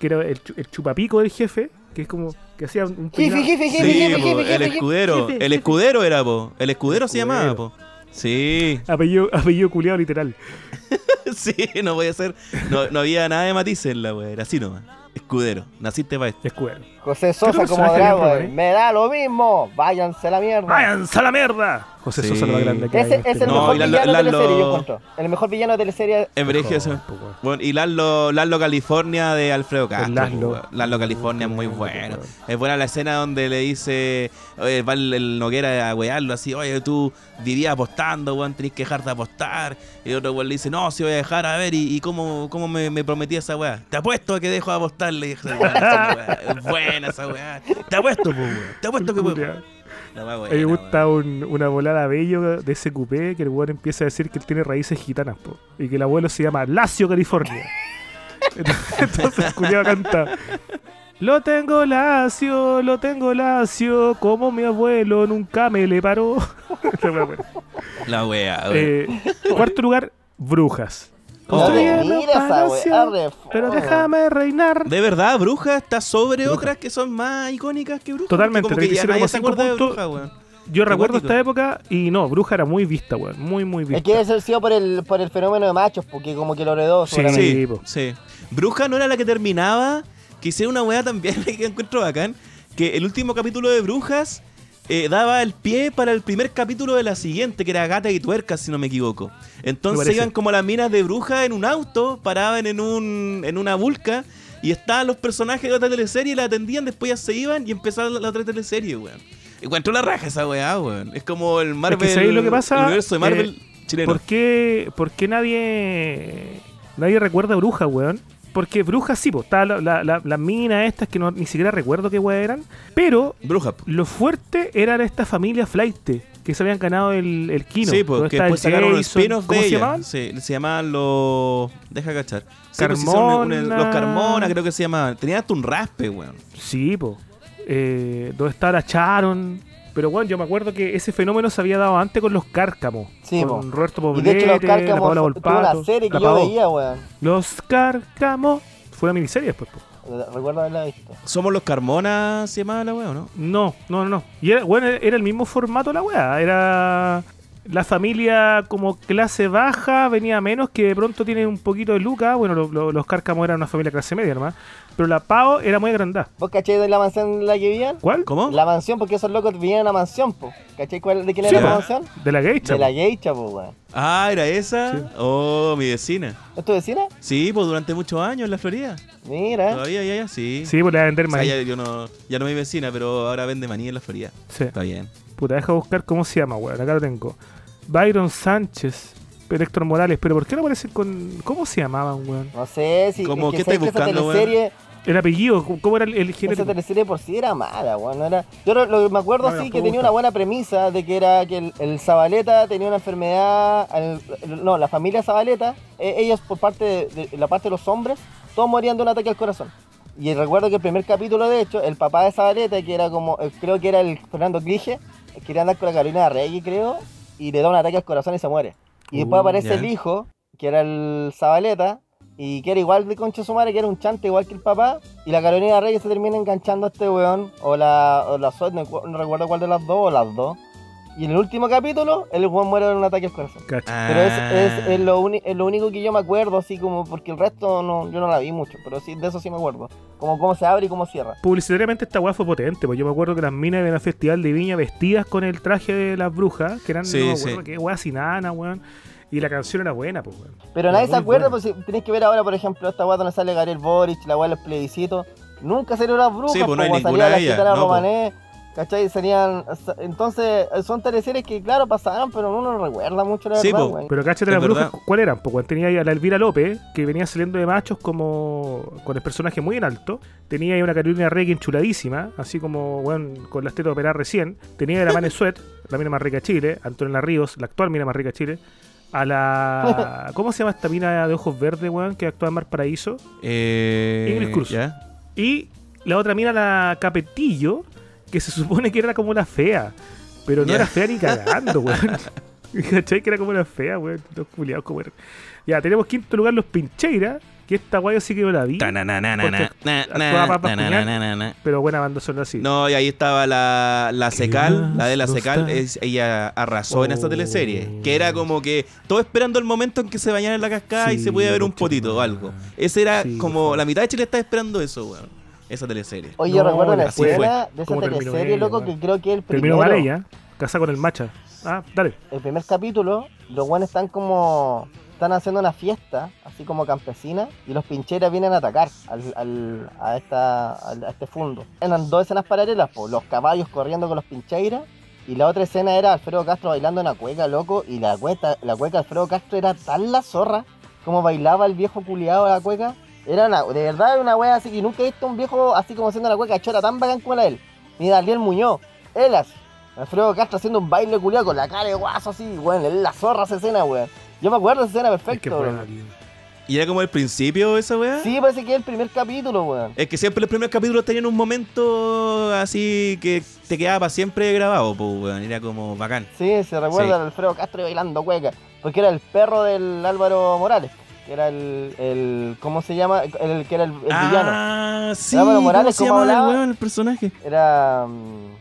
que era el, chu- el chupapico del jefe, que es como que hacía un Jefe, jefe, jefe, Sí, jefe, po, jefe, el escudero. jefe, El escudero era, po. El escudero se Escudero. llamaba, po. Sí, Apellido, apellido culiado literal. sí, no voy a hacer. No, no había nada de matices en la wea, era así nomás. Escudero, naciste para esto. Escudero. José Sosa como bien Dragon, Romané? me da lo mismo, váyanse a la mierda. ¡Váyanse a la mierda! José Sí. Sosa lo más grande que hay Ese en este es el No, mejor Lalo- villano de Lalo- teleserie, yo encuentro. El mejor villano de teleserie. Weón. Bueno, y Laszlo, Laszlo California de Alfredo Castro. Laszlo. pues. Laszlo California es muy bueno. Es buena la escena donde le dice, oye, va el, el Noguera a wearlo así, oye, tú vivías apostando, weón, tenés que dejar de apostar. Y el otro weón le dice, no, si voy a dejar, a ver, ¿y, y cómo, cómo me, me prometí esa weá? Te apuesto a que dejo de apostar, le dije, "Weón, esa weá, es buena esa weá. Te apuesto, pues, weón, te apuesto que. La weá A mí me weón. gusta un- una volada bello de ese cupé que el weón empieza a decir que él tiene raíces gitanas, po, y que el abuelo se llama Lacio, California. Entonces el culiao canta. Lo tengo lacio, lo tengo lacio, como mi abuelo nunca me le paró. La wea. Eh, cuarto lugar, brujas. Oh. Mira esa pero déjame reinar. De verdad, Bruja está sobre Bruja. otras que son más icónicas que Bruja. Totalmente, Como que ya como cinco de. Bruja. Yo recuerdo esta época y no, bruja era muy vista, weón. Muy, muy vista. Es que debe ser sido por el, por el fenómeno de machos, porque como que lo heredó. Sí. Sí, sí. Bruja no era la que terminaba, que hiciera una weá también que encuentro bacán, que el último capítulo de Brujas eh, daba el pie para el primer capítulo de la siguiente, que era Gata y Tuercas, si no me equivoco. Entonces iban como las minas de Bruja en un auto, paraban en, un, en una vulca, y estaban los personajes de otra teleserie, la atendían, después ya se iban y empezaba la, la otra teleserie, weón. Encuentro la raja esa weá, weón. Es como el Marvel, ¿sabéis lo que pasa? el universo de Marvel Eh, chileno. ¿Por qué, por qué nadie nadie recuerda a Bruja, weón? Porque Bruja sí, pues, está la, la, la- las minas estas que no, ni siquiera recuerdo qué weón eran. Pero Bruja. po. lo fuerte eran esta familia Flight que se habían ganado el, el Kino. Sí, porque después sacaron un spin-off ¿Cómo de se ella. llamaban? Sí, se llamaban los. Deja cachar. Sí, pues, un- Carmona. los Carmona, creo que se llamaban. Tenían hasta un raspe, weón. Sí, pues. Eh, ¿Dónde está la Charon? Pero bueno, yo me acuerdo que ese fenómeno se había dado antes con los Cárcamos. Sí, con po. Roberto Y Poblete, de hecho, los la Paola Cárcamos tuvo Volpato, una serie que la yo veía, weón. Los Cárcamos. Fue una miniserie después, po. Recuerdo haberla visto. Somos los Carmona, se llamaba la weón, ¿no? No, no, no, no. Y era, bueno, era el mismo formato la weá. Era la familia como clase baja, venía menos, que de pronto tiene un poquito de lucas. Bueno, lo- lo- los Cárcamos eran una familia clase media nomás. Pero la Pao era muy agrandada. ¿Vos cacháis de la mansión en la que vivían? ¿Cuál? ¿Cómo? La mansión, porque esos locos vivían en una mansión, po. ¿Cachai cuál, de quién Sí, era la mansión? De la Geisha. De la Geisha, po, weón. Ah, ¿era esa? Sí. Oh, mi vecina. ¿Es tu vecina? Sí, pues durante muchos años en la Florida. Mira. Todavía, ya, ya, sí. Sí, pues le va a vender O sea, maní. ya, yo no, ya no mi vecina, pero ahora vende maní en la Florida. Sí. Está bien. Puta, deja buscar cómo se llama, weón. Acá lo tengo. Byron Sánchez. Héctor Morales. Pero ¿por qué no aparecen con. ¿Cómo se llamaban, weón? No sé si. ¿Cómo? es que ¿Qué sé estáis esa buscando, teleserie, El apellido, ¿cómo era el, el esa género? teleserie por sí era mala, weón. No era... Yo lo, lo- me acuerdo No, sí que tenía una buena premisa de que era que el, el Zabaleta tenía una enfermedad. el- el- no, la familia Zabaleta, eh, ellos por parte de, de la parte de los hombres, todos morían de un ataque al corazón. Y recuerdo que el primer capítulo, de hecho, el papá de Zabaleta, que era como, eh, creo que era el Fernando Clige, quería andar con la Carolina Reyes, creo, y le da un ataque al corazón y se muere. Y después Uh, aparece el hijo, que era el Zabaleta, y que era igual de concha su madre, que era un chante igual que el papá, y la Carolina Reyes se termina enganchando a este weón, o la, o la no recuerdo cuál de las dos, o las dos. Y en el último capítulo, el weón muere de un ataque al corazón. Cacha. Pero es, Ah. es, es lo uni- es lo único que yo me acuerdo, así como, porque el resto no, yo no la vi mucho, pero sí, de eso sí me acuerdo. Como cómo se abre y cómo cierra. Publicitariamente esta weá fue potente, pues yo me acuerdo que las minas de la festival de Viña vestidas con el traje de las brujas, que eran, Sí, no sí. qué weá sin ana, weón. Y la canción era buena, pues weón. Pero nadie se acuerda, buena. pues si tenéis que ver ahora, por ejemplo, esta weá donde sale Gabriel Boric, la weá de los plebiscitos. Nunca salieron las brujas, Sí, pues no hay como ninguna salía la de ellas, no, pues. ¿Cachai? Serían. Entonces, son teleseries que, claro, pasaron, pero uno no recuerda mucho la Sí, verdad, pues. weón. Pero cáchate Es las brujas. ¿cuál eran? Pues tenía ahí a la Elvira López, que venía saliendo de machos como con el personaje muy en alto. Tenía ahí una Carolina Rey enchuladísima, así como weón, con las tetas operadas recién. Tenía a la Mane Suet, la mina más rica de Chile, Antonella Ríos, la actual mina más rica de Chile. A la. ¿Cómo se llama esta mina de ojos verdes, weón, que actúa en Mar Paraíso? Eh, Ingrid Cruz. Y la otra mina, la Capetillo, que se supone que era como la fea. Pero no era fea ni cagando, weón. ¿Cachai? Que era como la fea, weón. Los culiados como. Ya, tenemos quinto lugar los Pincheira, que esta guaya sí que no la vi. Pero buena banda sonora sí. No, y ahí estaba la, la Secal, la de la Secal, es- ella arrasó en esta Oh. teleserie, que era como que todo esperando el momento en que se bañara en la cascada y se podía ver un potito o algo. Ese era Sí, como la mitad de Chile está esperando eso, weón. Esa teleserie. Oye, yo No, recuerdo fue. escena de esa ¿Cómo terminó teleserie, ella, loco, que creo que el Terminó primero. mal ella. casada con el macha. Ah, dale. el primer capítulo, los guanes están como. Están haciendo una fiesta, así como campesina, y los pincheras vienen a atacar al, al- a, esta, al- a este fondo. Eran dos escenas paralelas, po, los caballos corriendo con los pincheiras, y la otra escena era Alfredo Castro bailando una cueca, loco, y la cueca, la cueca de Alfredo Castro era tan la zorra, como bailaba el viejo culiado de la cueca. Era una, de verdad una wea así, y nunca he visto un viejo así como haciendo la cueca chora tan bacán como la de él. Ni Daniel Muñoz, Elas, Alfredo Castro haciendo un baile culiado con la cara de guaso así, weón, es la zorra esa escena, weón. Yo me acuerdo de esa escena Es que perfecto, weón. tío. ¿Y era como el principio esa weá? Sí, parece que es el primer capítulo, weón. Es que siempre los primeros capítulos tenían un momento así que te quedaba para siempre grabado, pues, weón. Era como bacán. Sí, se recuerda Sí. al Alfredo Castro bailando cueca. Porque era el perro del Álvaro Morales. Que era el, el ¿cómo se llama? El, que era el, el villano. Ah, sí. Álvaro Morales, ¿Cómo se ¿cómo llama el weón, el personaje? Era... mm,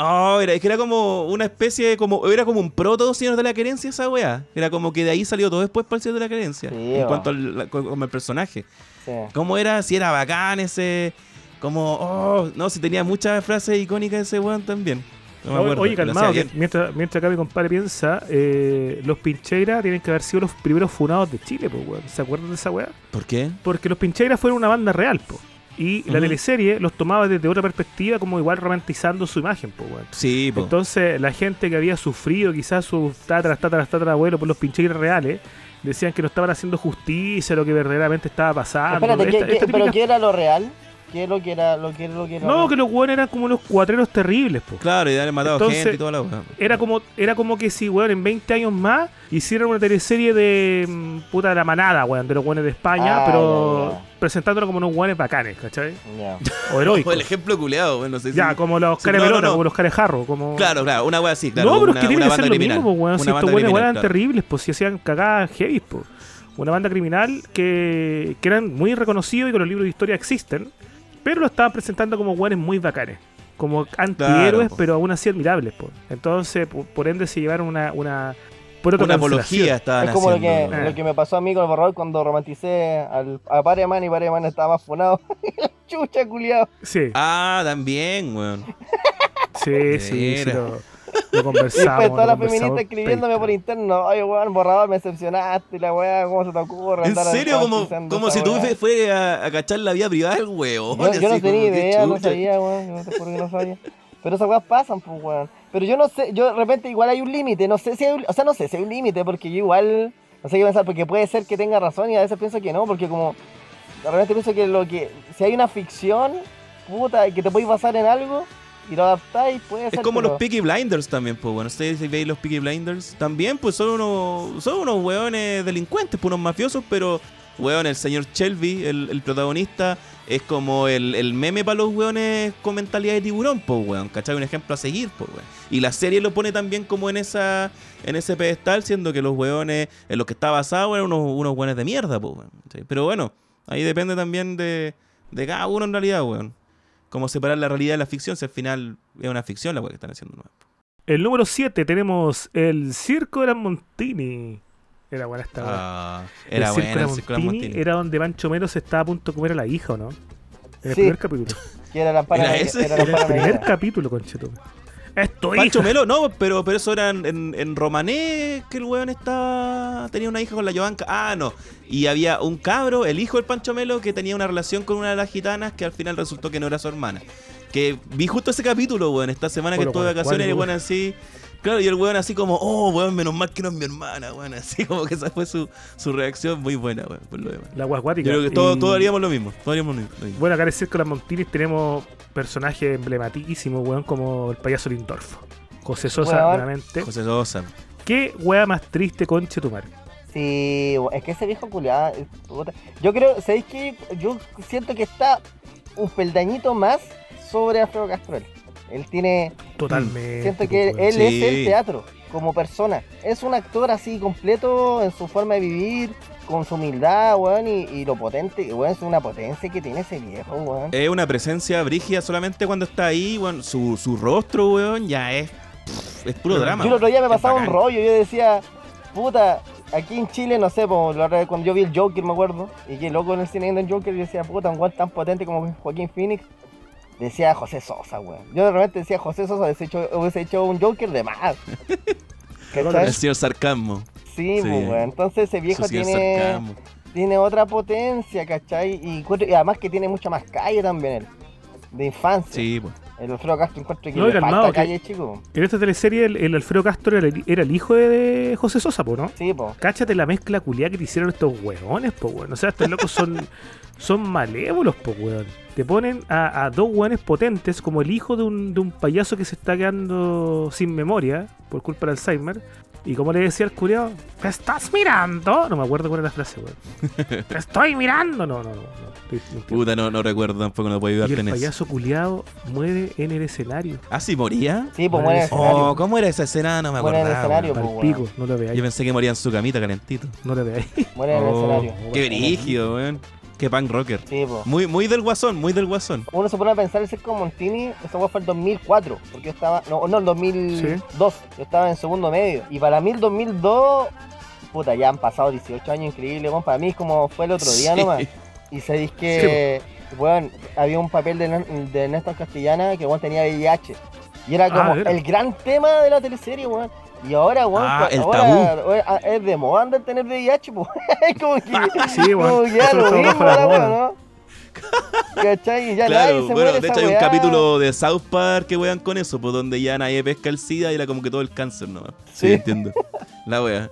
Oh, era, es que era como una especie de como era como un proto señor de la querencia esa weá. Era como que de ahí salió todo después para el señor de la querencia. Sí, en cuanto al como el personaje. sí. ¿Cómo era? Si era bacán ese. Como, oh, no, si tenía muchas frases icónicas ese weón también. No me acuerdo, Oye, calmado, que mientras, mientras acá mi compadre piensa, eh, los Pincheiras tienen que haber sido los primeros funados de Chile, pues, weón. ¿Se acuerdan de esa weá? ¿Por qué? Porque los Pincheiras fueron una banda real, po. Y la Ujú. teleserie los tomaba desde otra perspectiva, como igual romantizando su imagen, pues, weón. Sí, po. Entonces, la gente que había sufrido quizás sus tatras, tatras, tatras abuelos por los Pincheiras reales, decían que no estaban haciendo justicia a lo que verdaderamente estaba pasando. Espérate, ¿qué- Esta- qué- esta ¿pero qué era lo real? ¿Qué es lo que era lo que era lo que era No, que los weones eran como unos cuatreros terribles, po. Claro, y de haber matado Entonces, gente y toda la weá. Era como, era como que si, weón, en 20 años más hicieran una teleserie de mm, puta de la manada, weón, de los weones de España, Ah, pero ya, presentándolo como unos weones bacanes, ¿cachai? Ya. O O heroicos. el ejemplo culeado, weón, no sé si- ya, como los Sí, caras no, no, melona, no. como los carejarros, como... Claro, claro, una weá así, claro. no, pero una, es que tiene una que banda ser lo criminal. mismo, weón. Si estos weones eran terribles, pues si hacían cagadas heavy, pues. Una banda criminal que, que eran muy reconocidos y que los libros de historia existen, pero lo estaban presentando como weones muy bacanes. Como antihéroes, po. pero aún así admirables. Entonces, por, por ende, se llevaron una... una por Una apología estaban Es como lo que. Eh. lo que me pasó a mí con el borrador cuando romanticé al, a Pareman y Pareman estaba más funado. Chucha, culiado. Sí, Ah, también, weón. sí, sí, sí. Lo, lo Y conversamos. después todas lo las conversamos feministas en escribiéndome por interno, oye weón, borrador, me decepcionaste, la weá, ¿cómo se te ocurre? ¿En serio? Como, como si tú weá?" fue- fueras a, a cachar la vida privada del weón. Yo, yo no tenía idea, no sabía, weón, no te juro que no sabía. Pero esas weas pasan, pues, weón. Pero yo no sé, yo de repente igual hay un límite, no sé si hay un, o sea, no sé si hay un límite, porque yo igual, no sé qué pensar, porque puede ser que tenga razón y a veces pienso que no, porque como, de repente pienso que lo que, si hay una ficción, puta, que te podéis basar en algo y lo adaptáis, puede ser. Es como los Peaky Blinders también, pues bueno, ustedes si veis los Peaky Blinders, también pues son unos, son unos weones delincuentes, pues unos mafiosos, pero weón, el señor Shelby, el, el protagonista, es como el, el meme para los weones con mentalidad de tiburón, pues weón, ¿cachai? Un ejemplo a seguir, pues weón. Y la serie lo pone también como en esa en ese pedestal, siendo que los weones en los que está basado eran unos, unos weones de mierda, pues weón. Pero bueno, ahí depende también de, de cada uno en realidad, weón. Cómo separar la realidad de la ficción, si al final es una ficción la que están haciendo nueva. El número 7 tenemos el Circo de las Montini. Era buena esta. Ah, era el Circo de el Circo de la Montini Montini. era donde Pancho Melo se estaba a punto de comer a la hija, ¿o ¿no? En el Sí. primer capítulo. Que era la ¿Era ese? Era la Era el primer capítulo, conchetum. Pancho hija. Melo, no, pero, pero eso era en, en, en romanés que el weón estaba. tenía una hija con la Yovanka. Ah, no. Y había un cabro, el hijo del Pancho Melo, que tenía una relación con una de las gitanas que al final resultó que no era su hermana. Que vi justo ese capítulo, weón, esta semana que estuve de ¿cuál, vacaciones y weón así. Claro, y el weón así como, oh, weón, menos mal que no es mi hermana, weón. Así como que esa fue su, su reacción muy buena, weón, por lo demás. La guasguática. Yo creo que todos Y- todos haríamos lo mismo. Todos haríamos lo mismo. Bueno, acá en el Circo de las Montinis tenemos personajes emblemásimos, weón, como el payaso Lindorfo. José Sosa, nuevamente. José Sosa. ¿Qué weá más triste, conche tu madre? Sí, es que ese viejo culiado. es puta. Yo creo, ¿sabéis qué? Yo siento que está un peldañito más sobre Alfredo Castrol. Él tiene. Totalmente. Siento que él. Sí. es el teatro, como persona. Es un actor así completo en su forma de vivir, con su humildad, weón, y, y lo potente, weón, es una potencia que tiene ese viejo, weón. Es una presencia brígida solamente cuando está ahí, weón. Su, su rostro, weón, ya es. pff, es puro drama. Yo el otro día me pasaba un rollo, yo decía, puta, aquí en Chile, no sé, cuando yo vi el Joker, me acuerdo, y que loco en el cine viendo el Joker, yo decía, puta, un weón tan potente como Joaquín Phoenix, decía José Sosa, weón. Yo de repente decía José Sosa, hubiese hecho, hubiese hecho un Joker de más. El señor Sarcasmo. Sí, Sí. pues, weón. Entonces ese viejo Su tiene, tiene otra potencia, ¿cachai? Y, y además que tiene mucha más calle también él. De infancia. Sí, pues. El Alfredo Castro encuentro que No, le calmado, falta que- calle, chico. En esta teleserie el, el Alfredo Castro era el, era el hijo de, de José Sosa, po, ¿no? Sí, pues. Cáchate la mezcla culiada que te hicieron estos hueones, po, weón. O sea, estos locos son, son malévolos, po, weón. Te ponen a, a dos hueones potentes como el hijo de un, de un payaso que se está quedando sin memoria por culpa del Alzheimer. Y como le decía el culiado, ¿te estás mirando? No me acuerdo cuál era la frase, weón. ¿Te estoy mirando? No, no, no. no, mintiendo. Puta, no, no recuerdo tampoco, no puedo y ayudarte el en eso. payaso culiado muere en el escenario. Ah, sí, moría. Sí, pues muere en el escenario. Oh, ¿cómo era esa escena? No me Muere en el escenario, pues, pico, no lo veáis. Yo pensé que moría en su camita calentito. No lo veáis. Muere en el Oh, escenario. Qué brígido, weón. Qué punk rocker. Sí. Muy, muy del guasón, muy del guasón. Uno se pone a pensar ese como Montini, esa fue el 2004, porque yo estaba, no, no, el 2002, yo estaba en segundo medio. Y para mí el 2002, puta, ya han pasado 18 años increíbles, para mí es como fue el otro día Sí. nomás. Y sabéis que, weón, había un papel de, de Néstor Castellana que, weón, tenía VIH. Y era Ah, como el gran tema de la teleserie, weón. Y ahora, weón, Ah, pues, el ahora, tabú. ah, es de moda andar tener VIH, pues. Es como que, Sí, weón. como que ya lo mismo, la weón, ¿no? ¿Cachai? Y ya nadie Claro, se bueno, de hecho hay un weá. capítulo de South Park que wean con eso, pues donde ya nadie pesca el SIDA y era como que todo el cáncer nomás. Sí, Sí. entiendo. La wea.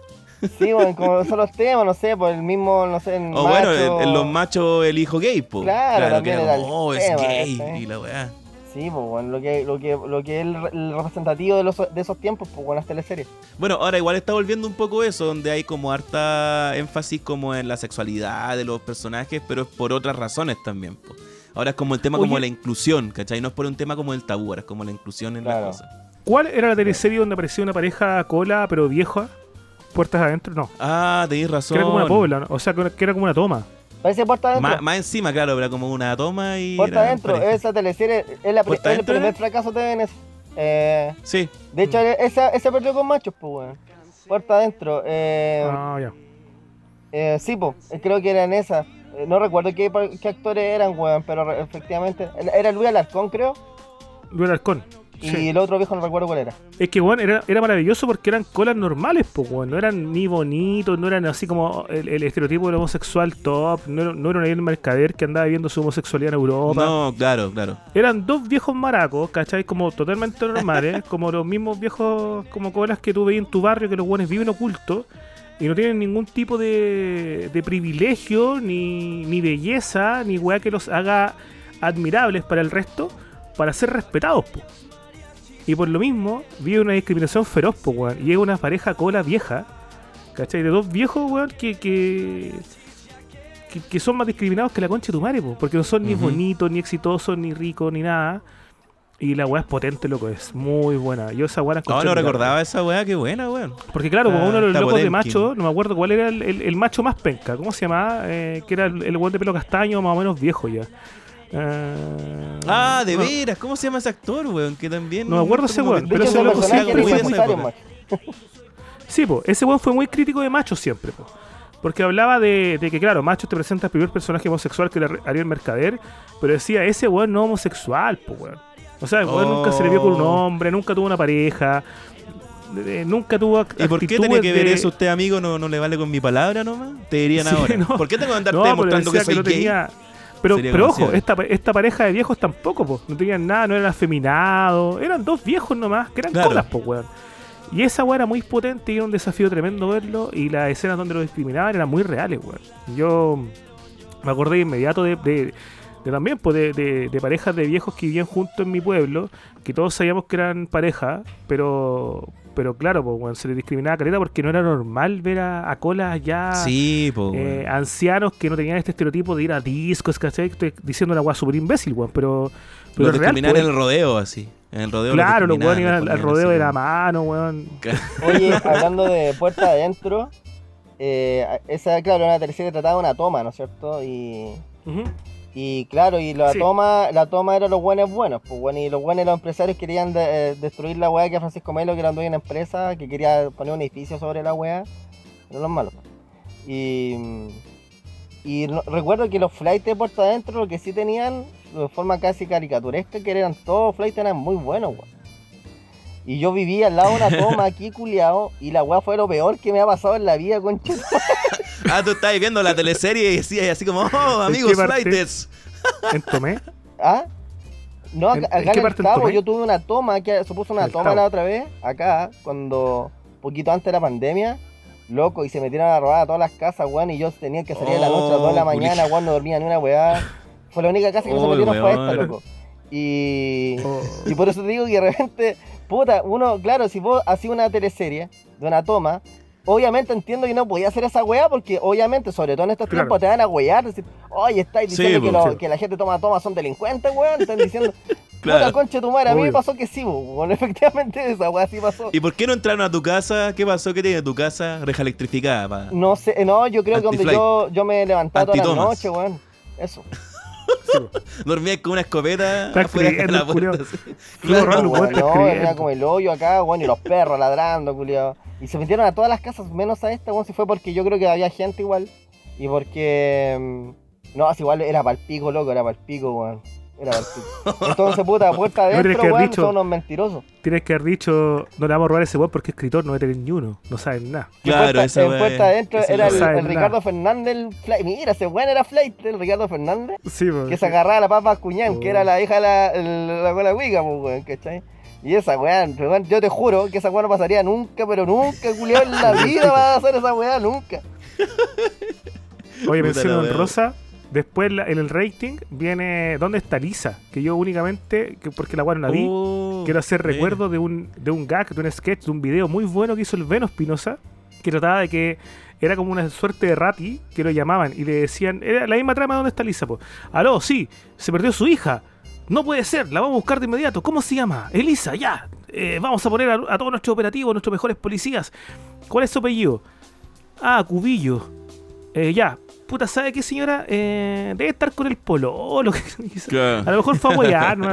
Sí, bueno, como son los temas, no sé, por el mismo, no sé, en O bueno, macho. en, en los machos el hijo gay, pues. Claro, que también era el como, oh, es tema, gay. Y la weá. Sí, pues bueno, lo que, lo que, lo que es el, el representativo de, los, de esos tiempos, pues bueno, las teleseries. Bueno, ahora igual está volviendo un poco eso, donde hay como harta énfasis como en la sexualidad de los personajes, pero es por otras razones también. Ahora es como el tema como Oye. la inclusión, ¿cachai? No es por un tema como el tabú, ahora es como la inclusión en Claro. las cosas. ¿Cuál era la teleserie donde aparecía una pareja cola pero vieja? Puertas adentro, no. Ah, tenéis Que razón. era como una pobla, ¿no? o sea, que era como una toma. Parece Puerta Adentro. Más, más encima, claro, era como una toma y. Puerta Adentro, esa teleserie es, la, pri- ¿Puerta es el primer era? fracaso de TVN. Eh, Sí, de hecho, Mm. esa, esa perdió con machos, pues weón. Puerta Adentro. Eh, Ah, ya. eh, sí, pues, creo que era en esa. Eh, no recuerdo qué, qué actores eran, weón, pero efectivamente. Era Luis Alarcón, creo. Luis Alarcón. Y Sí. el otro viejo no recuerdo cuál era. Es que, bueno, era, era maravilloso porque eran colas normales, pues, weón. No eran ni bonitos, no eran así como el, el estereotipo del homosexual top. No, era- no era un mercader que andaba viendo su homosexualidad en Europa. no, claro, claro. Eran dos viejos maracos, ¿cachai? Como totalmente normales, como los mismos viejos como colas que tú veías en tu barrio, que los buenos viven ocultos y no tienen ningún tipo de, de privilegio, ni, ni belleza, ni weá que los haga admirables para el resto, para ser respetados, po. Y por lo mismo, vive una discriminación feroz, po, weón. Y es una pareja cola vieja, ¿cachai? De dos viejos, weón, que, que, que, que son más discriminados que la concha de tu madre, po, porque no son ni bonitos, ni exitosos, ni ricos, ni nada. Y la weá es potente, loco, es muy buena. Yo esa weá la No, no recordaba esa weá, qué buena, weón. Porque claro, como Ah, uno de los locos de macho, no me acuerdo cuál era el, el- el macho más penca, ¿cómo se llamaba? Eh, que era el, el weón de pelo castaño, más o menos viejo ya. Eh, Ah, de no, veras, ¿cómo se llama ese actor, weón? Que también. No me acuerdo ese weón, pero ese loco siempre fue muy... macho. Sí, po, ese weón fue muy crítico de macho siempre, po. Porque hablaba de, de que, claro, Macho te presenta el primer personaje homosexual que era Ariel Mercader, pero decía, ese weón no homosexual, po, weón. O sea, el weón nunca se le vio con un Oh. hombre, nunca tuvo una pareja, eh, nunca tuvo ¿Y por qué tenía que ver de- eso usted, amigo? ¿No, no le vale con mi palabra nomás? Te dirían Sí, ahora. no. ¿Por qué tengo que andarte No, pero demostrando que soy no gay? tenía... Pero, Sería pero ojo, esta, esta pareja de viejos tampoco, po. No tenían nada, no eran afeminados. Eran dos viejos nomás, que eran Claro. colas, po, weón. Y esa weá era muy potente y era un desafío tremendo verlo. Y las escenas donde lo discriminaban eran muy reales, weón. Yo me acordé de inmediato de, de- de también, pues, de, de- de parejas de viejos que vivían juntos en mi pueblo, que todos sabíamos que eran pareja, pero pero claro, pues, weón, se les discriminaba caleta porque no era normal ver a, a colas ya Sí, po, eh, weón. ancianos que no tenían este estereotipo de ir a discos, ¿cachai? Estoy diciendo una weá súper imbécil, weón, pero, pero Los es real, discriminan en pues. el rodeo, así. En el rodeo Claro, los weones iban al, rodeo de la mano, weón. Oye, hablando de puerta adentro, eh, esa, claro, una tercera trataba de una toma, ¿no es cierto? Y. y claro, y la Sí. toma la toma era los buenos buenos, pues bueno, y los buenos los empresarios querían de- eh, destruir la weá que Francisco Melo, que era dueño de una empresa, que quería poner un edificio sobre la weá, eran los malos. Y, y no- recuerdo que los flights de puerta adentro lo que sí tenían, de forma casi caricaturesca, que eran todos flights, eran muy buenos, weón. Y yo vivía al lado de una toma aquí, culiao, y la weá fue lo peor que me ha pasado en la vida, concha. Ah, tú estabas viendo la teleserie y decías así como, oh, amigos flightes. En Tomé. ¿Ah? No, ¿En- acá, en acá yo tuve una toma, que se puso una El toma la otra vez, acá, cuando, poquito antes de la pandemia, loco, y se metieron a robar a todas las casas, weón, y yo tenía que salir a la noche a las 2 de la Oh, mañana, weón, no dormía ni una weá. Fue la única casa que se Oh, metieron fue esta, loco. Y, Oh. y por eso te digo que de repente, puta, uno, claro, si vos hacías una teleserie de una toma, obviamente entiendo que no podía hacer esa weá porque obviamente, sobre todo en estos Claro. tiempos, te van a wear, decir, oye, estáis Sí, diciendo que, po, lo- sí. que la gente toma tomas son delincuentes, weón, están diciendo, Claro. puta concha de tu madre, a mí me pasó que sí, bueno, efectivamente esa weá sí pasó. ¿Y por qué no entraron a tu casa? ¿Qué pasó? ¿Qué tiene tu casa? Reja electrificada, pa. No sé, no, yo creo que donde Anti-flight. yo, yo me levantaba las Antitomas. noches, weón. Eso. Sí. Dormías con una escopeta Está afuera de la puerta. Claro, no, escribiendo. venía como el hoyo acá, weón, y los perros ladrando, culiao. Y se metieron a todas las casas, menos a esta, weón, si fue porque yo creo que había gente igual. Y porque. mm, No, si igual era para el pico, loco, era para el pico, weón. Era. Entonces, puta, puerta tienes adentro, que haber weón, dicho- son unos mentirosos. Tienes que haber dicho, no le vamos a robar a ese weón porque es escritor, no tener ni uno. No saben nada. En Claro, puerta, esa en puerta adentro era el, la- Ricardo. Fernández, el flight. Mira, ese weón era flight, el Ricardo Fernández. Sí, po. Que se agarraba a la papa cuñán, que Oh. era la hija de la, el- la abuela Wiga, pues, weón, ¿cachai? Y esa weá, weón, yo te juro que esa weá no pasaría nunca, pero nunca, culiao, en la vida va a hacer esa weá, nunca. Oye, mención la wea. Después la- en el rating viene ¿Dónde está Lisa? Que yo únicamente, que porque la weá no la vi, Oh, quiero hacer bien. recuerdo de un, de un gag, de un sketch, de un video muy bueno que hizo el Veno Espinosa, que trataba de que era como una suerte de rati que lo llamaban y le decían, era la misma trama de ¿Dónde está Lisa? Po. Aló, sí, se perdió su hija. No puede ser, la vamos a buscar de inmediato. ¿Cómo se llama? Elisa, ya. Eh, vamos a poner a, a todos nuestros operativos, nuestros mejores policías. ¿Cuál es su apellido? Ah, Cubillo. Eh, ya. Puta, ¿sabe qué, señora? Eh, debe estar con el pololo. Claro. A lo mejor fue a huear, ¿no?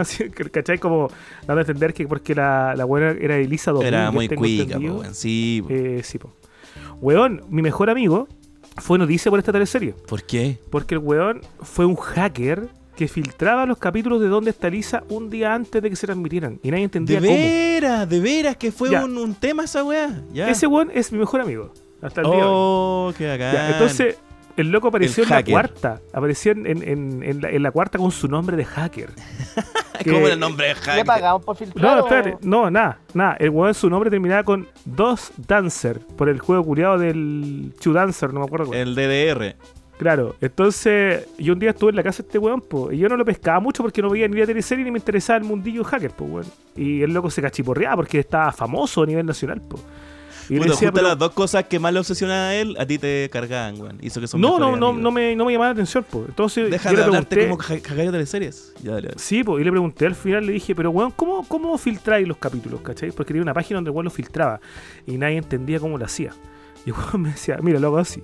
¿Cachai? Como dando a entender que porque la, la buena era Elisa Domínguez. Era muy cuica, po, weón. Sí, po. Eh, sí, po. Weón, mi mejor amigo fue noticia por esta teleserie. ¿Por qué? Porque el weón fue un hacker que filtraba los capítulos de Dónde está Elisa un día antes de que se transmitieran. Y nadie De entendía cómo. veras, de veras que fue un, un tema esa weá. Ya. Ese weón es mi mejor amigo. Hasta el día de hoy. Oh, qué bacán. Ya, entonces, el loco apareció El en la cuarta. Apareció en, en- en- en la, en la cuarta con su nombre de hacker. que- ¿Cómo era el nombre de ¿Le hacker? pagamos por filtrar? No, o- espérate, no, nada, nada. El weón su nombre terminaba con Dos Dancer, por el juego culiado del Chu Dancer, no me acuerdo cuál. El DDR. Claro, entonces yo un día estuve en la casa de este weón, po, y yo no lo pescaba mucho porque no veía ni la teleserie ni me interesaba el mundillo hacker, pues weón. Y el loco se cachiporreaba porque estaba famoso a nivel nacional, po. Y Puta, decía, justo pero- las dos cosas que más le obsesionan a él, a ti te cargaban, weón. Hizo que son no, no, no, no me, no me llamaba la atención, pues. Entonces Deja yo de le hablarte pregunté, como hacker de teleseries. Ya, dale, dale. Sí, pues, y le pregunté al final, le dije, pero weón, ¿cómo, cómo filtráis los capítulos, cachai? Porque tenía una página donde weón los filtraba y nadie entendía cómo lo hacía. Y weón me decía, mira, lo hago así.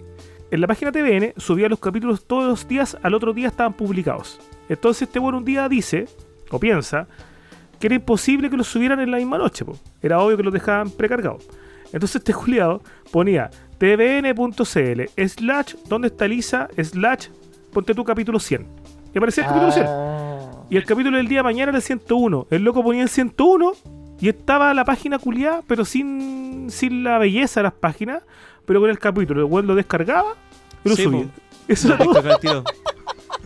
En la página TVN subía los capítulos todos los días, al otro día estaban publicados. Entonces este weón un día dice, o piensa, que era imposible que los subieran en la misma noche, po. Era obvio que los dejaban precargados. Entonces este juliado ponía tvn.cl slash donde está Lisa slash ponte tu capítulo 100. Y aparecía el capítulo 100. Ah. Y el capítulo del día de mañana era el 101. El loco ponía el 101 y estaba la página culiada, pero sin, sin la belleza de las páginas, pero con el capítulo. El weón lo descargaba y lo Sí, subía. po. Eso No, era todo.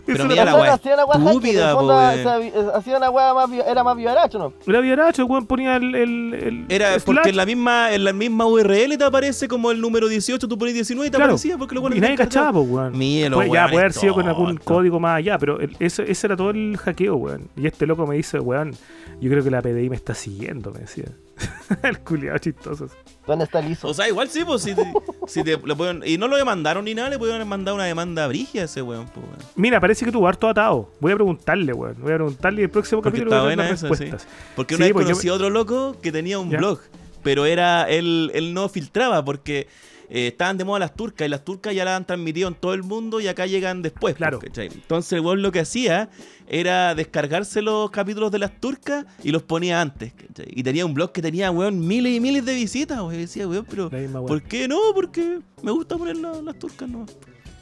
Pero mira era la weá hacía una weá estúpida, weón. hacía weá más, era más violacho, ¿no? Era violacho, el weón ponía el. el, el Era slash, porque en la misma en la misma URL te aparece como el número 18, tú pones 19 y te Claro. aparecía porque lo y nadie cachaba, weón. Mira, los Puede- ya puede haber sido con algún código más allá, pero el- eso, ese era todo el hackeo, weón. Y este loco me dice, weón, yo creo que la PDI me está siguiendo, me decía. el culiado chistoso. ¿Dónde está liso? O sea, igual sí, pues si, te- si te, le pueden- y no lo demandaron ni nada, le pudieron mandar una demanda brigia a ese weón, pues, weón. Mira, parece que tuvo harto atado. Voy a preguntarle, weón. Voy a preguntarle y el próximo Porque capítulo está voy a dar sí. respuestas. Porque Sí, una vez pues yo- conocí a otro loco que tenía un Ya. blog, pero era él, él no filtraba porque eh, estaban de moda las turcas y las turcas ya las han transmitido en todo el mundo y acá llegan después. Claro. ¿cachai? Entonces el weón lo que hacía era descargarse los capítulos de las turcas y los ponía antes. ¿cachai? Y tenía un blog que tenía, weón, miles y miles de visitas. weón. Y decía, weón, pero La misma weón. ¿por qué no? Porque me gusta poner la- las turcas, no.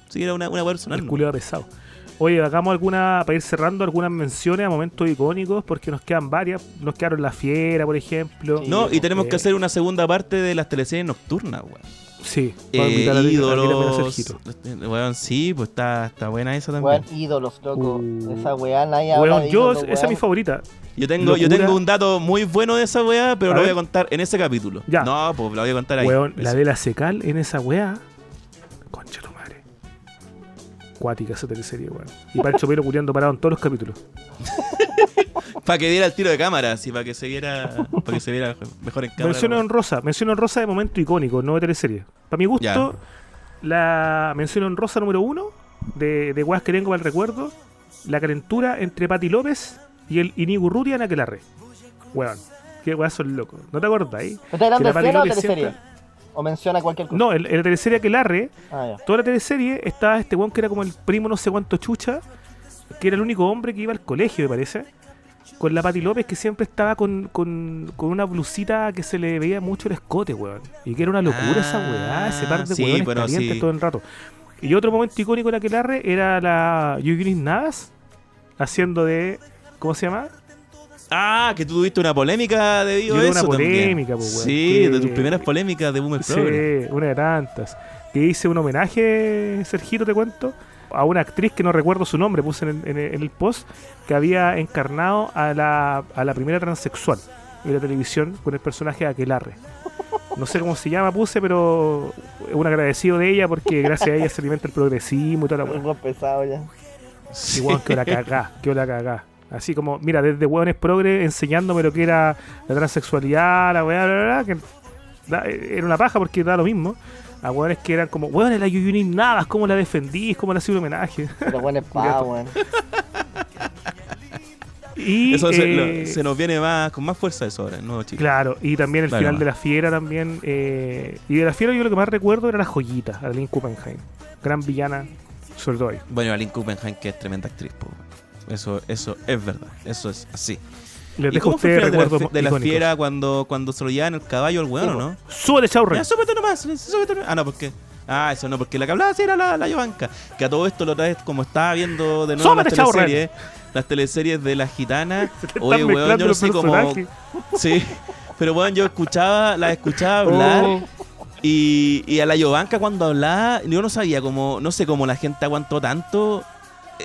Sí, era una, una personal. El ¿no? culiado pesado. Oye, hagamos alguna, para ir cerrando, algunas menciones a momentos icónicos, porque nos quedan varias. Nos quedaron La Fiera, por ejemplo. Sí. No, y tenemos que hacer una segunda parte de las teleseries nocturnas, weón. Sí, Eh, vamos a ídolos. Sergito. Weón, sí, pues está, está buena esa también. Weón, ídolos, loco. Uh. Esa weá, nadie habla Weón, de yo, ídolos, esa es mi favorita. Yo tengo, yo tengo un dato muy bueno de esa weá, pero A lo voy a contar en ese capítulo. Ya. No, pues lo voy a contar ahí. Weón, la de la secal en esa weá. Concha tu madre. Cuática esa teleserie, weón. Y Pancho Pelo culiando parado en todos los capítulos. Para que diera el tiro de cámara, así, para que se viera, para que se viera mejor en cámara. Mención honrosa, mención honrosa de momento icónico, no de teleserie. Para mi gusto, Ya. la mención honrosa número uno de, de weas que tengo para el recuerdo, la calentura entre Pati López y el Inigo Rutia en Aquelarre. Weón, qué weas son locos. ¿No te acuerdas ahí? ¿Me estás hablando de escena o teleserie? siempre- ¿O menciona cualquier cosa? No, en, en la teleserie Aquelarre, Ah, ya. toda la teleserie estaba este weón que era como el primo no sé cuánto chucha, que era el único hombre que iba al colegio, me parece. Con la Pati López que siempre estaba con, con, con una blusita que se le veía mucho el escote, weón. Y que era una locura esa weá, ese par de Ah, sí, weones calientes sí. todo el rato. Y otro momento icónico de la Aquelarre era la Yuginis Navas haciendo de. ¿Cómo se llama? Ah, que tú tuviste una polémica debido a eso una también. polémica, pues, weón, Sí, que- de tus primeras polémicas de Boomer Sí, Progress. una de tantas. Que hice un homenaje, Sergito, te cuento, a una actriz que no recuerdo su nombre, puse en el, en el- en el post, que había encarnado a la, a la primera transexual en la televisión con el personaje de Aquelarre. No sé cómo se llama, puse, pero un agradecido de ella porque gracias a ella se alimenta el progresismo y toda la buen pesado ya. Y weón, que la cagá, que la cagá. Así como, mira, desde hueones progre enseñándome lo que era la transexualidad, la weá, bla, bla, bla, que da- era una paja porque da lo mismo. A hueones que eran como, weón, la Yuyunis Navas, ¿cómo la defendís? ¿Cómo le hacía un homenaje? Pero buen espada, weón. Y, Eso se, eh, lo- se nos viene más con más fuerza eso ahora, ¿no, chicos? Claro, y también el Claro. final de la fiera también. eh, y de la fiera yo lo que más recuerdo era la joyita, a Lynn Kuppenheim. Gran villana, sobre todo ahí. Bueno, Aline Kuppenheim, que es tremenda actriz, po. Eso, eso es verdad, eso es así. Les ¿Y dejo cómo fue el ustedes final de la, de la fiera cuando, cuando se lo llevan el caballo al weón, o no? Súbete, Chaurren. Ya, súbete nomás, súbete nomás. Ah, no, porque. Ah, eso no, porque la que hablaba sí era la, la Yovanka. Que a todo esto lo traes como estaba viendo de nuevo las Súbete, Chaurren. teleseries. Las teleseries de la gitana. Oye, weón, yo no sé cómo. Sí. Pero weón, yo escuchaba, la escuchaba hablar. Oh. Y, y a la Yovanka cuando hablaba, yo no sabía cómo, no sé cómo la gente aguantó tanto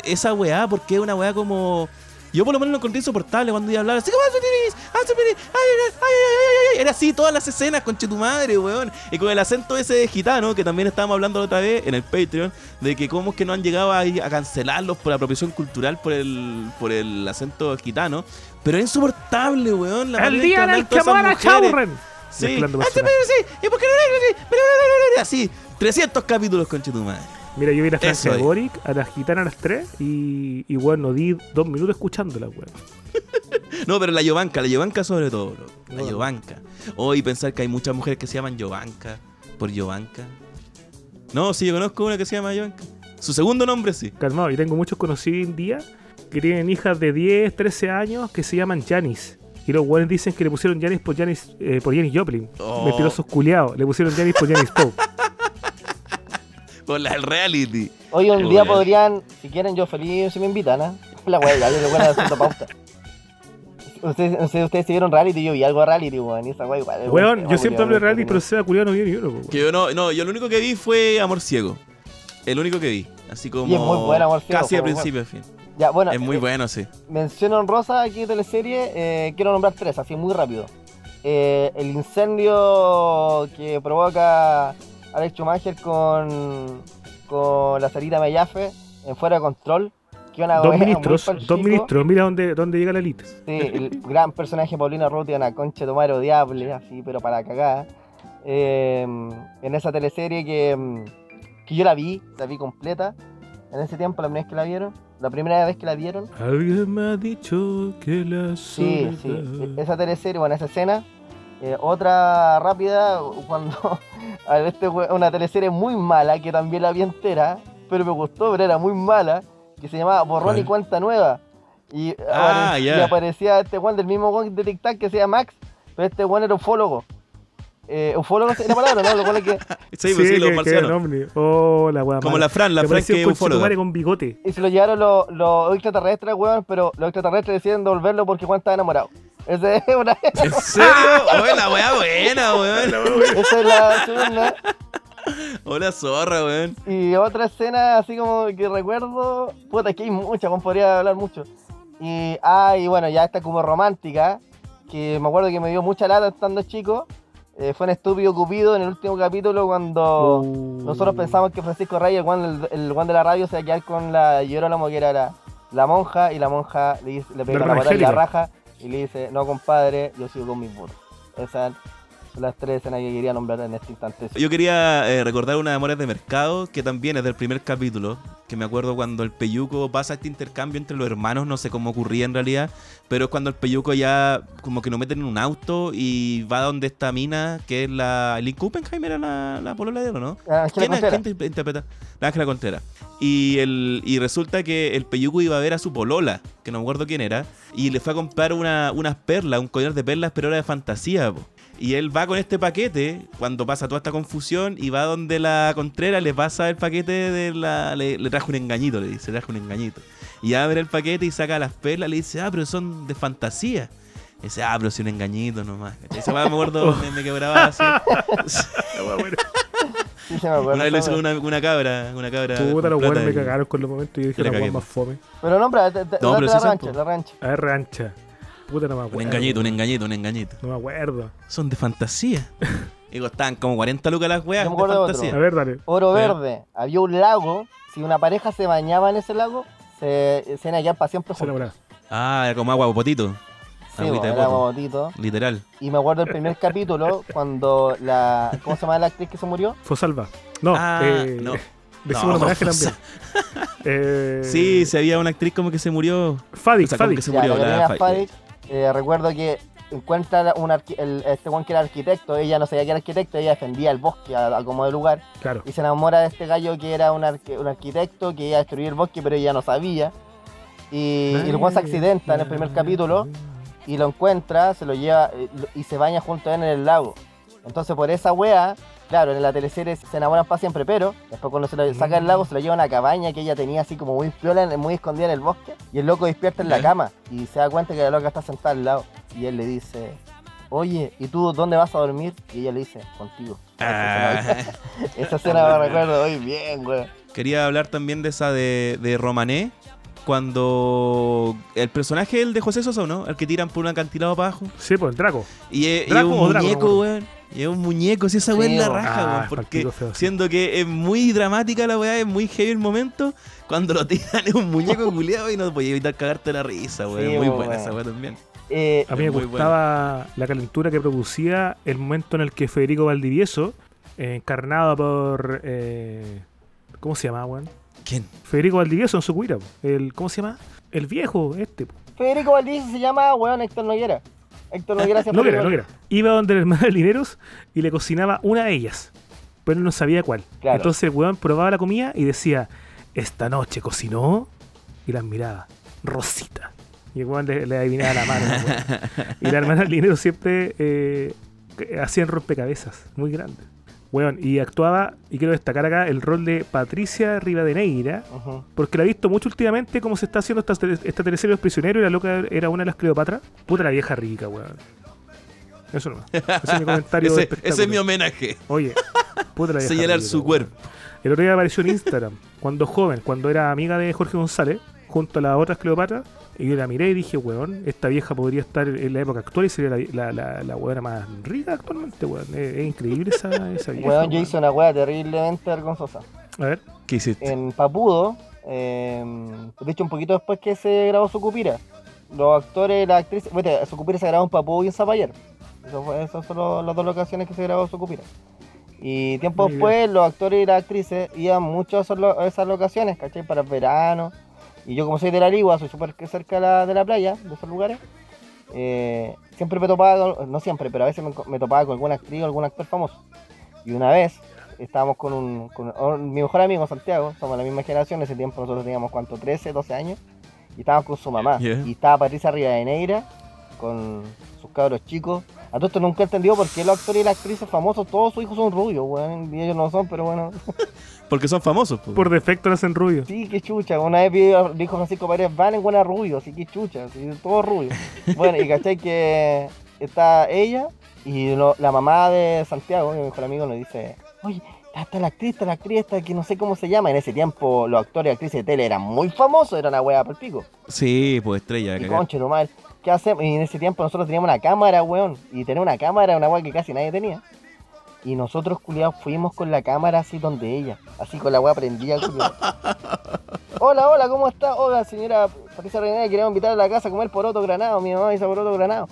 esa weá, porque es una weá como. Yo por lo menos lo encontré insoportable cuando iba a hablar así como "Ah, Sutiris, ah, Sutiris, ay, ay, ay, ay, ay, ay". Era así todas las escenas con tu madre, weón. Y con el acento ese de gitano, que también estábamos hablando la otra vez en el Patreon, de que cómo es que no han llegado a, a cancelarlos por apropiación cultural por el, por el acento gitano. Pero es insoportable, weón. la El día en el que muera mujeres. Chaurren. Sí, ah, sí, personajes. pero sí, ¿y por qué no así? Así, 300 capítulos con tu madre. Mira, yo vi la Eso Francia de. Boric a las gitanas a las 3 y, y bueno, di dos minutos escuchándola, weón. No, pero la Yovanka, la Yovanka sobre todo, bro. La Bueno. Yovanka. Oh, y pensar que hay muchas mujeres que se llaman Yovanka por Yovanka. No, sí, yo conozco una que se llama Yovanka. Su segundo nombre sí. Calmado, y tengo muchos conocidos hoy en día que tienen hijas de 10, 13 años que se llaman Janis. Y los weones dicen que le pusieron Janis por Janis, eh, por Janis Joplin. Oh. Mentirosos culiados. Le pusieron Janis por Janis Pope. Por la reality. Hoy un día podrían, si quieren, yo feliz si me invitan, ¿ah? La wea, ya, yo le voy a haciendo pauta. Ustedes, no sé, ustedes siguieron reality, yo vi algo de reality, weón, y esa wea igual. Weón, yo siempre hablo de reality, pero sea culiado no viene ni uno, weón. Que yo no, no, yo lo único que vi fue Amor Ciego. El único que vi. Así como. Y es muy bueno Amor Ciego, Casi como principio a fin. Ya, bueno, Es muy eh, bueno, sí. mención honrosa aquí de teleserie, eh, quiero nombrar tres, así muy rápido. Eh, el incendio que provoca Alex Schumacher con, con la Sarita Mellafe en Fuera de Control. Que una Dos ministros, dos ministros. Mira dónde, dónde llega la elite. Sí, el gran personaje Paulina Ruti, una concha de tomar odiable, así, pero para cagar. Eh, en esa teleserie que, mm, que yo la vi, la vi completa. En ese tiempo, la primera vez que la vieron, la primera vez que la vieron. Alguien me ha dicho que la Sí, sí, soledad- esa teleserie, bueno, esa escena. Eh, otra rápida, cuando a ver, este una teleserie muy mala, que también la vi entera, pero me gustó, pero era muy mala, que se llamaba Borrón y. Cuenta Nueva. Y, Ah, apare- y aparecía este Juan del mismo Juan de Tic Tac que se llama Max, pero este Juan era ufólogo. Eh, ufólogo es la palabra, ¿no? Lo cual es que. Sí, pues sí, los que-. Oh, la Como mala. la Fran, la Que Fran que es conchetumare con bigote. Y se lo llevaron los, los extraterrestres, weón, pero los extraterrestres deciden devolverlo porque Juan estaba enamorado. Esa es, una, ¿En serio? Oye, la weá buena, weón. esa es la segunda. Hola, zorra, weón. Y otra escena así como que recuerdo. Puta, que hay muchas, weón, podría hablar mucho. Y, ah, y bueno, ya está como romántica. Que me acuerdo que me dio mucha lata estando chico. eh, fue en Estúpido Cupido en el último capítulo cuando Uh. nosotros pensamos que Francisco Rey, el el, el guan de la radio, se iba a quedar con la Llorolamo, que era la, la monja, y la monja le, pega la patada en la raja y le dice, no compadre, yo sigo con mis votos. Son las tres escenas que quería nombrar en este instante. Yo quería eh, recordar una de Amores de Mercado que también es del primer capítulo. Que me acuerdo cuando el Peyuco pasa este intercambio entre los hermanos, no sé cómo ocurría en realidad. Pero es cuando el Peyuco ya como que lo meten en un auto y va donde esta mina, que es la. Lynn Kuppenheim era la, la polola de él, ¿o no? Ángela ¿Quién, es- Contreras. quién te interpreta? La Ángela Contreras. Y, el, y resulta que el Peyuco iba a ver a su polola, que no me acuerdo quién era, y le fue a comprar una, unas perlas, un collar de perlas, pero era de fantasía. po. Y él va con este paquete cuando pasa toda esta confusión y va donde la Contreras le pasa el paquete de la. Le, le trajo un engañito, le dice, le trajo un engañito. Y abre el paquete y saca las perlas, le dice, ah, pero son de fantasía. Y dice, ah, pero si un engañito nomás. Esa me acuerdo, me, me quebraba así. La. Una vez lo con una, una cabra, una cabra. Puta, los weones me cagaron con los momentos y yo dije la más fome. Pero nombra, te, te, No, pero la sí son, rancha, po. la rancha. A ver, rancha. Puta, no me Un acuerdo. engañito, un engañito, un engañito. No me acuerdo. Son de fantasía. Y costaban como 40 lucas las weas Yo me de acuerdo de otro. fantasía. A ver, dale. Oro Pero- verde. Había un lago. Si una pareja se bañaba en ese lago, se, se iban para siempre Se juntos. Ah, era como agua potito. Sí, Agüita era botito. Literal. Y me acuerdo del primer capítulo cuando la. ¿Cómo se llama la actriz que se murió? Fue salva. No, Ah, eh, no. decimos No, un también. Eh, Sí, si había una actriz como que se murió. Fadik, o sea, como Fadik. que se Ya, murió. la la Carolina Faye. Fadik, eh, recuerdo que encuentra un el, este one que era arquitecto, ella no sabía que era arquitecto, ella defendía el bosque a, a como de lugar, Claro. y se enamora de este gallo que era un, arquitecto que iba a destruir el bosque, pero ella no sabía. Y, y el one se accidenta en el primer capítulo y lo encuentra, se lo lleva eh, y se baña junto a él en el lago. Entonces por esa wea, claro, en la teleserie se enamoran para siempre, pero después cuando se lo saca del lago se lo lleva a una cabaña que ella tenía así como muy piola, muy escondida en el bosque, y el loco despierta en la cama y se da cuenta que la loca está sentada al lado. Y él le dice, oye, ¿y tú dónde vas a dormir? Y ella le dice, contigo. Ah, Esa escena me recuerdo muy bien, weón. quería hablar también de esa de, de Romané. Cuando el personaje el de José Sosa, ¿o ¿no? El que tiran por un acantilado para abajo. Sí, pues el Draco. Y es, y es ¿Draco un o Draco? muñeco, No weón. Y es un muñeco, si esa weá es la raja, Ah, weón. Porque siendo que es muy dramática la weá, es muy heavy el momento. Cuando lo tiran es un muñeco culiado y no podía evitar cagarte la risa, weón. Sí, muy weón. buena esa weá también. Eh, A mí me Es gustaba la calentura que producía el momento en el que Federico Valdivieso, eh, encarnado por. eh, ¿Cómo se llama, weón? ¿Quién? Federico Valdivieso en su cuira. El, ¿Cómo se llama? El viejo, este. po. Federico Valdés se llama, weón, Héctor Noguera. Héctor Noguera se No era, no era. Iba donde el hermano de Lineros y le cocinaba una de ellas. Pero él no sabía cuál. Claro. Entonces el weón probaba la comida y decía, esta noche cocinó. Y las miraba, Rosita. Y el weón le, le adivinaba la mano. y la hermana de Lineros siempre eh, hacían rompecabezas muy grandes. Weón, y actuaba, y quiero destacar acá, el rol de Patricia Rivadeneira, Ujú. porque la he visto mucho últimamente cómo se está haciendo esta, esta teleserie Los Prisioneros y la loca era una de las Cleopatra. Puta la vieja rica, weón. Eso no. Ese es mi comentario. Ese, ese es mi homenaje. Oye, puta la vieja Señalar rica, su weón. cuerpo. El otro día apareció en Instagram, cuando joven, cuando era amiga de Jorge González, junto a las otras Cleopatra, y yo la miré y dije, weón, esta vieja podría estar en la época actual y sería la, la, la, la weona más rica actualmente, weón. Es, es increíble esa, esa vieja. Weón, yo hice una weá terriblemente vergonzosa. A ver, ¿Qué hiciste? En Papudo, eh, de hecho un poquito después que se grabó Sucupira, los actores las actrices, bueno, Sucupira se grabó en Papudo y en Zapallar. Esas son las dos locaciones que se grabó Sucupira. Y tiempo Muy después los actores y las actrices iban mucho a esas locaciones, ¿cachai? Para el verano. Y yo como soy de la Ligua, soy súper cerca de la, de la playa, de esos lugares. eh, siempre me topaba, con- no siempre, pero a veces me, me topaba con alguna actriz o algún actor famoso. Y una vez estábamos con un, con un- mi mejor amigo Santiago, somos la misma generación, en ese tiempo nosotros teníamos cuánto, 13, 12 años, y estábamos con su mamá. Yeah. Y estaba Patricia Rivadeneira con sus cabros chicos, A todo esto nunca he entendido por qué los actores y las actrices famosos, todos sus hijos son rubios, weón. Y ellos no son, pero bueno. Porque son famosos, po. Por defecto nacen rubios. Sí, qué chucha. Una vez vi- dijo Francisco Pérez, Valen, buena rubio, así que chucha, así, todo rubio. Bueno, y cachai que está ella y lo- la mamá de Santiago, mi mejor amigo, nos dice, oye, está, está la actriz, está la actriz, esta que no sé cómo se llama. En ese tiempo los actores y actrices de tele eran muy famosos, era una wea por pico. Sí, pues estrella. Y conche, normal. ¿Qué hacemos? Y en ese tiempo nosotros teníamos una cámara, weón. Y tener una cámara era una weá que casi nadie tenía. Y nosotros, culiados, fuimos con la cámara así donde ella. Así con la weá prendida, culiao. Hola, hola, ¿cómo está? Hola, señora Patricia René, queremos invitar a la casa a comer poroto granado. Mi mamá dice poroto granado.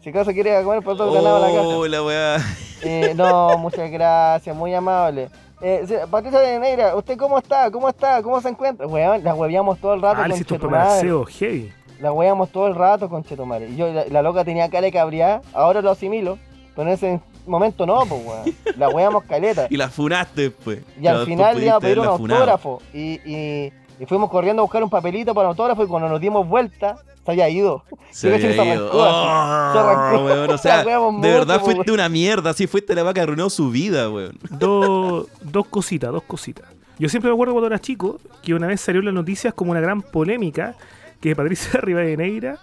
Si acaso quiere comer poroto granado a la casa. Oh, la weá. Eh, no, muchas gracias, muy amable. Eh, Patricia de Neira, ¿usted cómo está? ¿Cómo está? ¿Cómo se encuentra? Weón, la huevíamos todo el rato Ah, con Chetumadre. pamarceo heavy. La weamos todo el rato con Chetumare. Y yo, la, la loca tenía cara de cabreada, ahora lo asimilo, pero en ese momento no, pues weón. La weamos caleta. Y la funaste después. Y al final le iba a pedir un autógrafo. Y, y, y fuimos corriendo a buscar un papelito para un autógrafo y cuando nos dimos vuelta, se había ido. Se había ido. arrancó así. Se Oh, arrancó. weón, o sea, de verdad mucho, fuiste weón. una mierda. Así fuiste la vaca que arruinó su vida, weón. Dos, dos cositas, dos cositas. Yo siempre me acuerdo cuando era chico que una vez salió en las noticias como una gran polémica que Patricia Rivadeneira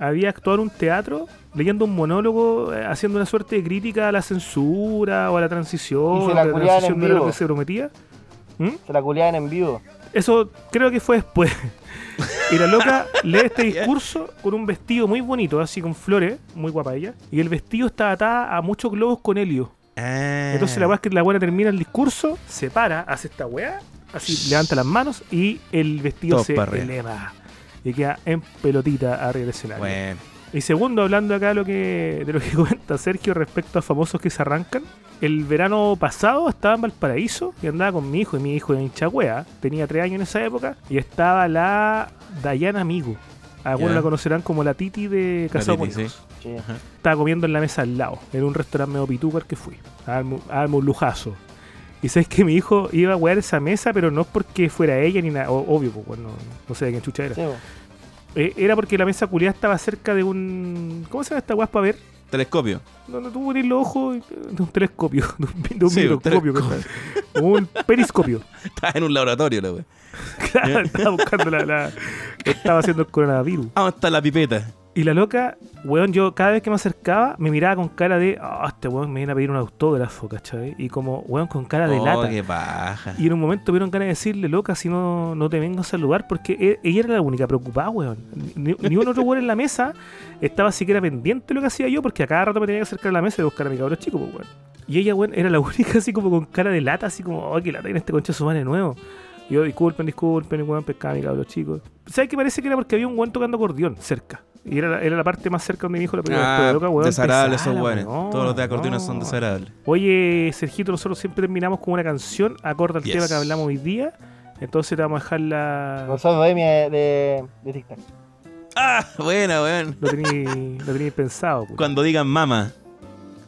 había actuado en un teatro leyendo un monólogo eh, haciendo una suerte de crítica a la censura o a la transición, Y se la a la culiaban en transición no era lo vivo. que se prometía. ¿Mm? Se la culiaban en vivo. Eso creo que fue después. Y la loca lee este discurso con un vestido muy bonito, así con flores, muy guapa ella. Y el vestido está atada a muchos globos con helio. Ah. Entonces la weá es que la buena termina el discurso, se para, hace esta weá, así levanta las manos y el vestido se eleva. Y queda en pelotita arriba del escenario. Bueno. Y segundo, hablando acá lo que, de lo que comenta Sergio respecto a famosos que se arrancan. El verano pasado estaba en Valparaíso y andaba con mi hijo, y mi hijo en Chagüea, tenía tres años en esa época, y estaba la Dayana Amigo. Algunos la conocerán como la Titi de Casado. Sí. Estaba comiendo en la mesa al lado, en un restaurante medio pitucar que fui, a darme, a darme un lujazo. Y sabes que mi hijo iba a wear esa mesa, pero no es porque fuera ella ni nada, obvio, pues, bueno, no sé de quién chucha era. Sí, po. Eh, era porque la mesa culiada estaba cerca de un. ¿Cómo se llama esta weá para ver? Telescopio. Donde tú pones los ojos de un telescopio, de un, de un Sí, un microscopio, un periscopio. Estaba en un laboratorio, la weá. Claro, estaba buscando la, la- Estaba haciendo el coronavirus. Ah, está la pipeta. Y la loca, weón, yo cada vez que me acercaba me miraba con cara de, ah, este weón me viene a pedir un autógrafo, ¿cachai? Y como, weón, con cara de oh, lata. qué paja. Y en un momento tuvieron ganas de decirle, loca, si no, no te vengo a saludar, porque e- ella era la única preocupada, weón. Ni, ni un otro weón en la mesa estaba siquiera pendiente de lo que hacía yo, porque a cada rato me tenía que acercar a la mesa y buscar a mi cabrón chico, pues, weón. Y ella, weón, era la única así como con cara de lata, así como, oh, que lata tiene este concha su madre nuevo. Y yo, disculpen, disculpen, weón, pescaba a mi cabrón chico. ¿Sabes qué parece que era porque había un weón tocando acordeón cerca? Y era la, era la parte más cerca donde mi hijo la primera Ah, vez. Loca, weón, desagradables son buenos. weón, Todos los de acordeones son no. desagradables. Oye, Sergito, nosotros siempre terminamos con una canción acorde al Yes. tema que hablamos hoy día. Entonces te vamos a dejar la. Gonzalo Bohemia de, de, de Tic Tac. Ah, buena, weón. Lo tenéis pensado. pues. Cuando digan mama.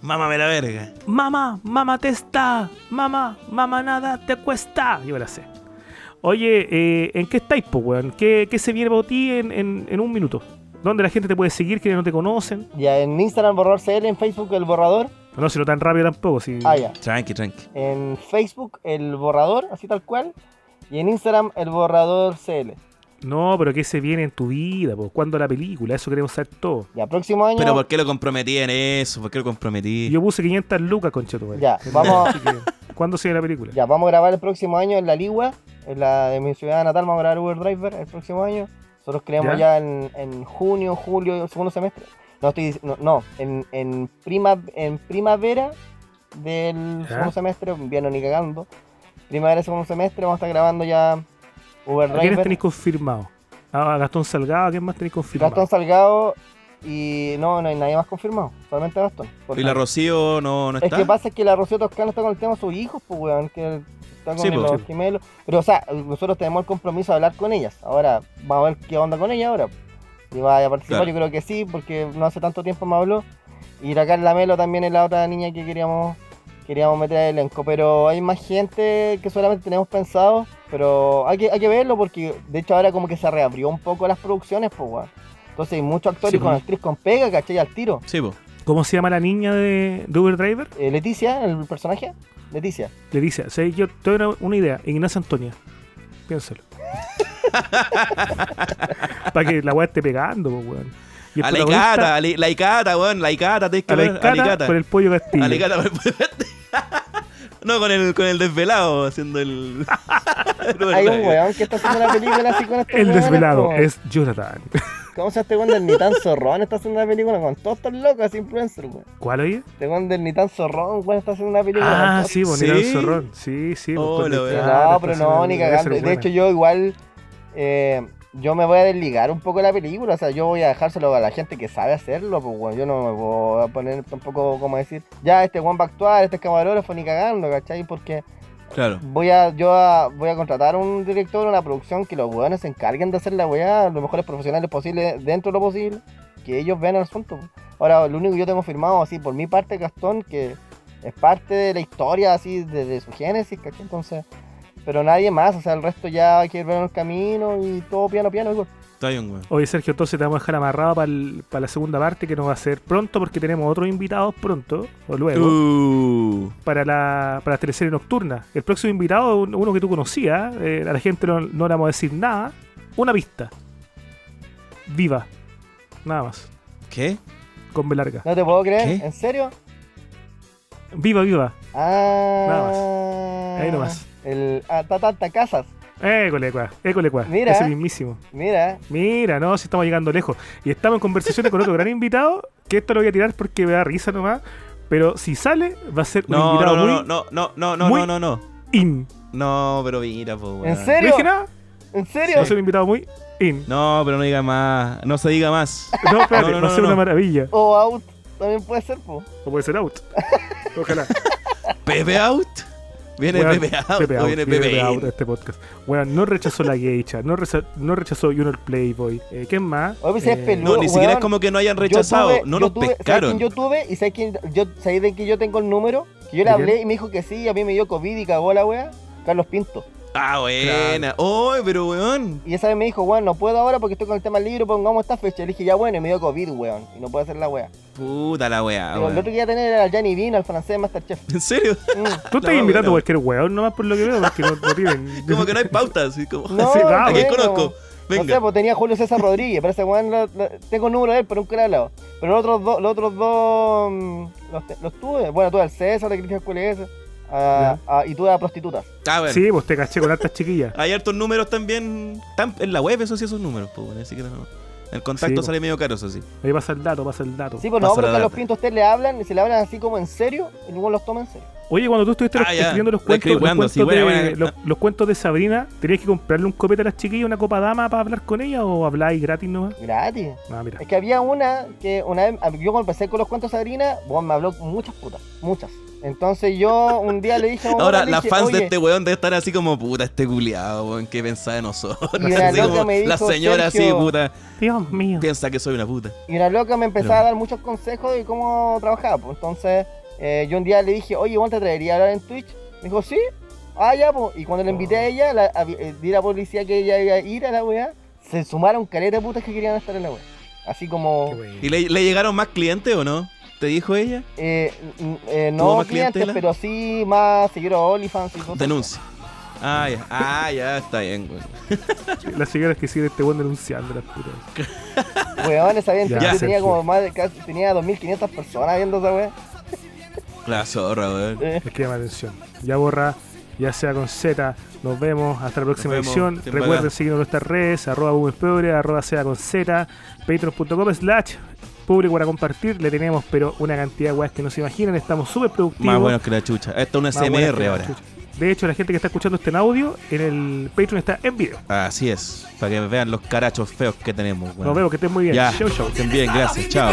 Mámame la verga. Mamá, mamá te está. Mamá, mamá nada te cuesta. Yo me la sé. Oye, eh, ¿en qué estáis, po, weón? ¿Qué, qué se viene para ti en, en- en un minuto? ¿Dónde la gente te puede seguir que no te conocen? Ya en Instagram borrador CL, en Facebook el borrador. No, si no tan rápido tampoco. Si... Ah, ya. Tranqui, tranqui. En Facebook el borrador, así tal cual. Y en Instagram el borrador CL. No, pero ¿qué se viene en tu vida? Po? ¿Cuándo la película? Eso queremos saber todo. Ya, próximo año. Pero ¿por qué lo comprometí en eso? ¿Por qué lo comprometí? Yo puse 500 lucas, concheto. Ya, vamos- ¿Cuándo viene la película? Ya, vamos a grabar el próximo año en La Ligua, en la de mi ciudad natal, vamos a grabar Uber Driver el próximo año. Nosotros creamos ¿Ya? ya, en, en junio, julio, segundo semestre. No, estoy no, no, en, en, prima, en primavera del ¿Ya? segundo semestre, invierno ni cagando. Primavera del segundo semestre vamos a estar grabando ya Uber ¿A quiénes tenéis confirmado? ¿A Gastón Salgado? ¿A quién más tenéis confirmado? Gastón Salgado y no, no hay nadie más confirmado, solamente Gastón. ¿Y la. Rocío no, no Es está? que pasa que la Rocío Toscano está con el tema de sus hijos, pues, weón, que está con Sí, pues. los Sí. gemelos. Pero, o sea, nosotros tenemos el compromiso de hablar con ellas. Ahora, vamos a ver qué onda con ella ahora. Si vaya a participar, Claro. yo creo que sí, porque no hace tanto tiempo me habló. Y la Carla Melo también es la otra niña que queríamos queríamos meter al elenco. Pero hay más gente que solamente tenemos pensado. Pero hay que, hay que verlo porque, de hecho, ahora como que se reabrió un poco las producciones, pues, weón. Entonces hay muchos actores Sí, con actriz con pega, ¿cachai? Al tiro. Sí, po. ¿Cómo se llama la niña de, de Uber Driver? Eh, Leticia, el personaje. Leticia. Le dice, ¿sabes? Yo te doy una, una idea. Ignacia Antonia. Piénsalo. Para que la weá esté pegando, pues, weón. A la Icata, a la- la Icata, weón, la Icata, tenés que a la ver, Alicata. por el pollo castillo. Alicata por el No, con el, con el desvelado haciendo el. Hay un weón que está haciendo una película así con estos El desvelado es Jonathan. ¿Cómo se llama este weón del Nitan Zorrón? Está haciendo una película con todos estos locos, así influencers, weón. ¿Cuál oye? Este weón del Nitan Zorrón, weón, está haciendo una película con Ah, todos- sí, bonito ¿Sí? el zorrón. Sí, sí. Oh, pues, con lo veo. no, pero no, ni cagando. De buena. hecho, yo igual. eh, yo me voy a desligar un poco de la película. O sea, yo voy a dejárselo a la gente que sabe hacerlo. Pues, bueno, yo no me voy a poner tampoco, como decir, ya este Juan va a actuar, este es camarógrafo, ni cagando, ¿cachai? Porque Voy a, yo a- voy a contratar un director, una producción que los weones se encarguen de hacer la weá los mejores profesionales posibles, dentro de lo posible. Que ellos vean el asunto. Ahora, lo único que yo tengo firmado, así, por mi parte, Gastón, que es parte de la historia, así, desde su génesis, ¿cachai? Entonces. Pero nadie más, o sea, el resto ya hay que ir en el camino y todo piano, piano. igual. Está bien. Oye, Sergio, entonces te vamos a dejar amarrado para la segunda parte que nos va a hacer pronto porque tenemos otros invitados pronto o luego Uh, para la para la teleserie nocturna. El próximo invitado, un- uno que tú conocías, eh, a la gente no, no le vamos a decir nada. Una pista. Viva. Nada más. ¿Qué? Con B larga. No te puedo creer, ¿Qué? ¿en serio? Viva, viva. Ah. Nada más. Ahí nomás. El. Ah, Tatata Casas. École, cua. École, cua. Mira. Ese mismísimo. Mira. Mira, no, si estamos llegando lejos. Y estamos en conversaciones con otro gran invitado, que esto lo voy a tirar porque me da risa nomás. Pero si sale, va a ser un No, no, invitado no, muy no, no, no, no, no, muy- no, no, no. in. No, pero mira, po, weón. ¿En ¿No serio? dije nada? ¿En serio? Va a ser un invitado muy in. No, pero no diga más. No se diga más. No, espérate, No, no, va a no, ser no. una maravilla. O out. También puede ser, po. O puede ser out. Ojalá. Pepe out. Viene Weón, Pepe out. Pepe o out, viene Pepe Pepe out este podcast. Bueno, no rechazó la geisha, no, reza- no rechazó Junior Playboy. Eh, ¿Quién más? Oye, pues, es Eh, peludo. No, ni siquiera es weón. como que no hayan Yo rechazado. tuve- no yo los tuve- ¿sabes pescaron. yo tuve y sabes quién yo sabéis de que yo tengo el número que yo le hablé y me dijo que sí a mí me dio covid y cagó la wea Carlos Pinto Ah, buena. Oh, pero weón. y esa vez me dijo weón no puedo ahora porque estoy con el tema del libro pongamos esta fecha le dije ya bueno y me dio covid weón y no puedo hacer la wea Puta la weá. Pero el otro que iba a tener era el Gianni Vino al francés de Masterchef ¿En serio? Mm. Tú estás No, invitando a cualquier weón nomás por lo que veo, porque no, no tienen. Como que no hay pautas. Así como... no Sí, no vamos. ¿A quién tengo. conozco? No sé, Venga. pues tenía Julio César Rodríguez, pero ese weón lo- lo- tengo el número de él, pero nunca le he hablado. Pero los otros dos, los otros dos mm, los, los tuve. Bueno, tuve al César de Cristian Culés a- a- y tuve a prostitutas. Ah, bueno. Sí, pues te caché con hartas chiquillas. Hay hartos números también. En la web, eso sí, esos números. Pues, bueno, así que no. El contacto Sí, sale medio caro, eso sí. Ahí pasa el dato, pasa el dato. Sí, pues no, pero a los pintos ustedes le hablan y se le hablan así como en serio y luego los toman en serio. Oye, cuando tú estuviste Ah, escribiendo los Lo cuentos, los, cuentos sí, buena, de, buena. los, los cuentos de Sabrina, ¿tenías que comprarle un copete a las chiquillas, una copa dama para hablar con ella o habláis gratis nomás? Gratis. Ah, mira. Es que había una que una vez, yo cuando empecé con los cuentos de Sabrina, bueno, me habló muchas putas, muchas. Entonces yo un día le dije a Ahora, las dije, fans "Oye", de este weón deben estar así como, puta, este culiado, weón, ¿qué pensaba de nosotros? Y una Así loca como, me dijo, la señora Sergio, así, puta, Dios mío. piensa que soy una puta. Y una loca me empezó Pero- a dar muchos consejos de cómo trabajar. Pues entonces eh, yo un día le dije, oye, ¿igual te atrevería a hablar en Twitch? Me dijo, sí. Ah, ya, pues. Y cuando le invité a ella, la, avi- eh, di la policía que ella iba a ir a la weá, se sumaron caleta de putas que querían estar en la weá. Así como. ¿Y le, le llegaron más clientes o no? ¿Te dijo ella? eh, eh, ¿Tuvo no más clientes, clientela? pero sí más seguidores a OnlyFans y cosas. Denuncia. Ah, ya, ah, ya, está bien, weón. Las señoras que siguen este weón denunciando las putas. Weón, esa Ya, tenía como más de casi, tenía 2500 personas viendo esa weá. La zorra, weón. Eh, Les llama atención. Ya borra, ya sea con Z. Nos vemos hasta la próxima vemos. edición. Recuerden seguirnos en nuestras redes, arroba boomerpobre, arroba sea con Z, patreon.com slash público para compartir. Le tenemos pero una cantidad de weas que no se imaginan. Estamos súper productivos. Más buenos que la chucha. Esto es una la ahora. De hecho, la gente que está escuchando este en audio, en el Patreon está en video. Así es. Para que vean los carachos feos que tenemos, weón. Nos vemos, que estén muy bien. Ya. Show, show. Estén bien, gracias. Chao.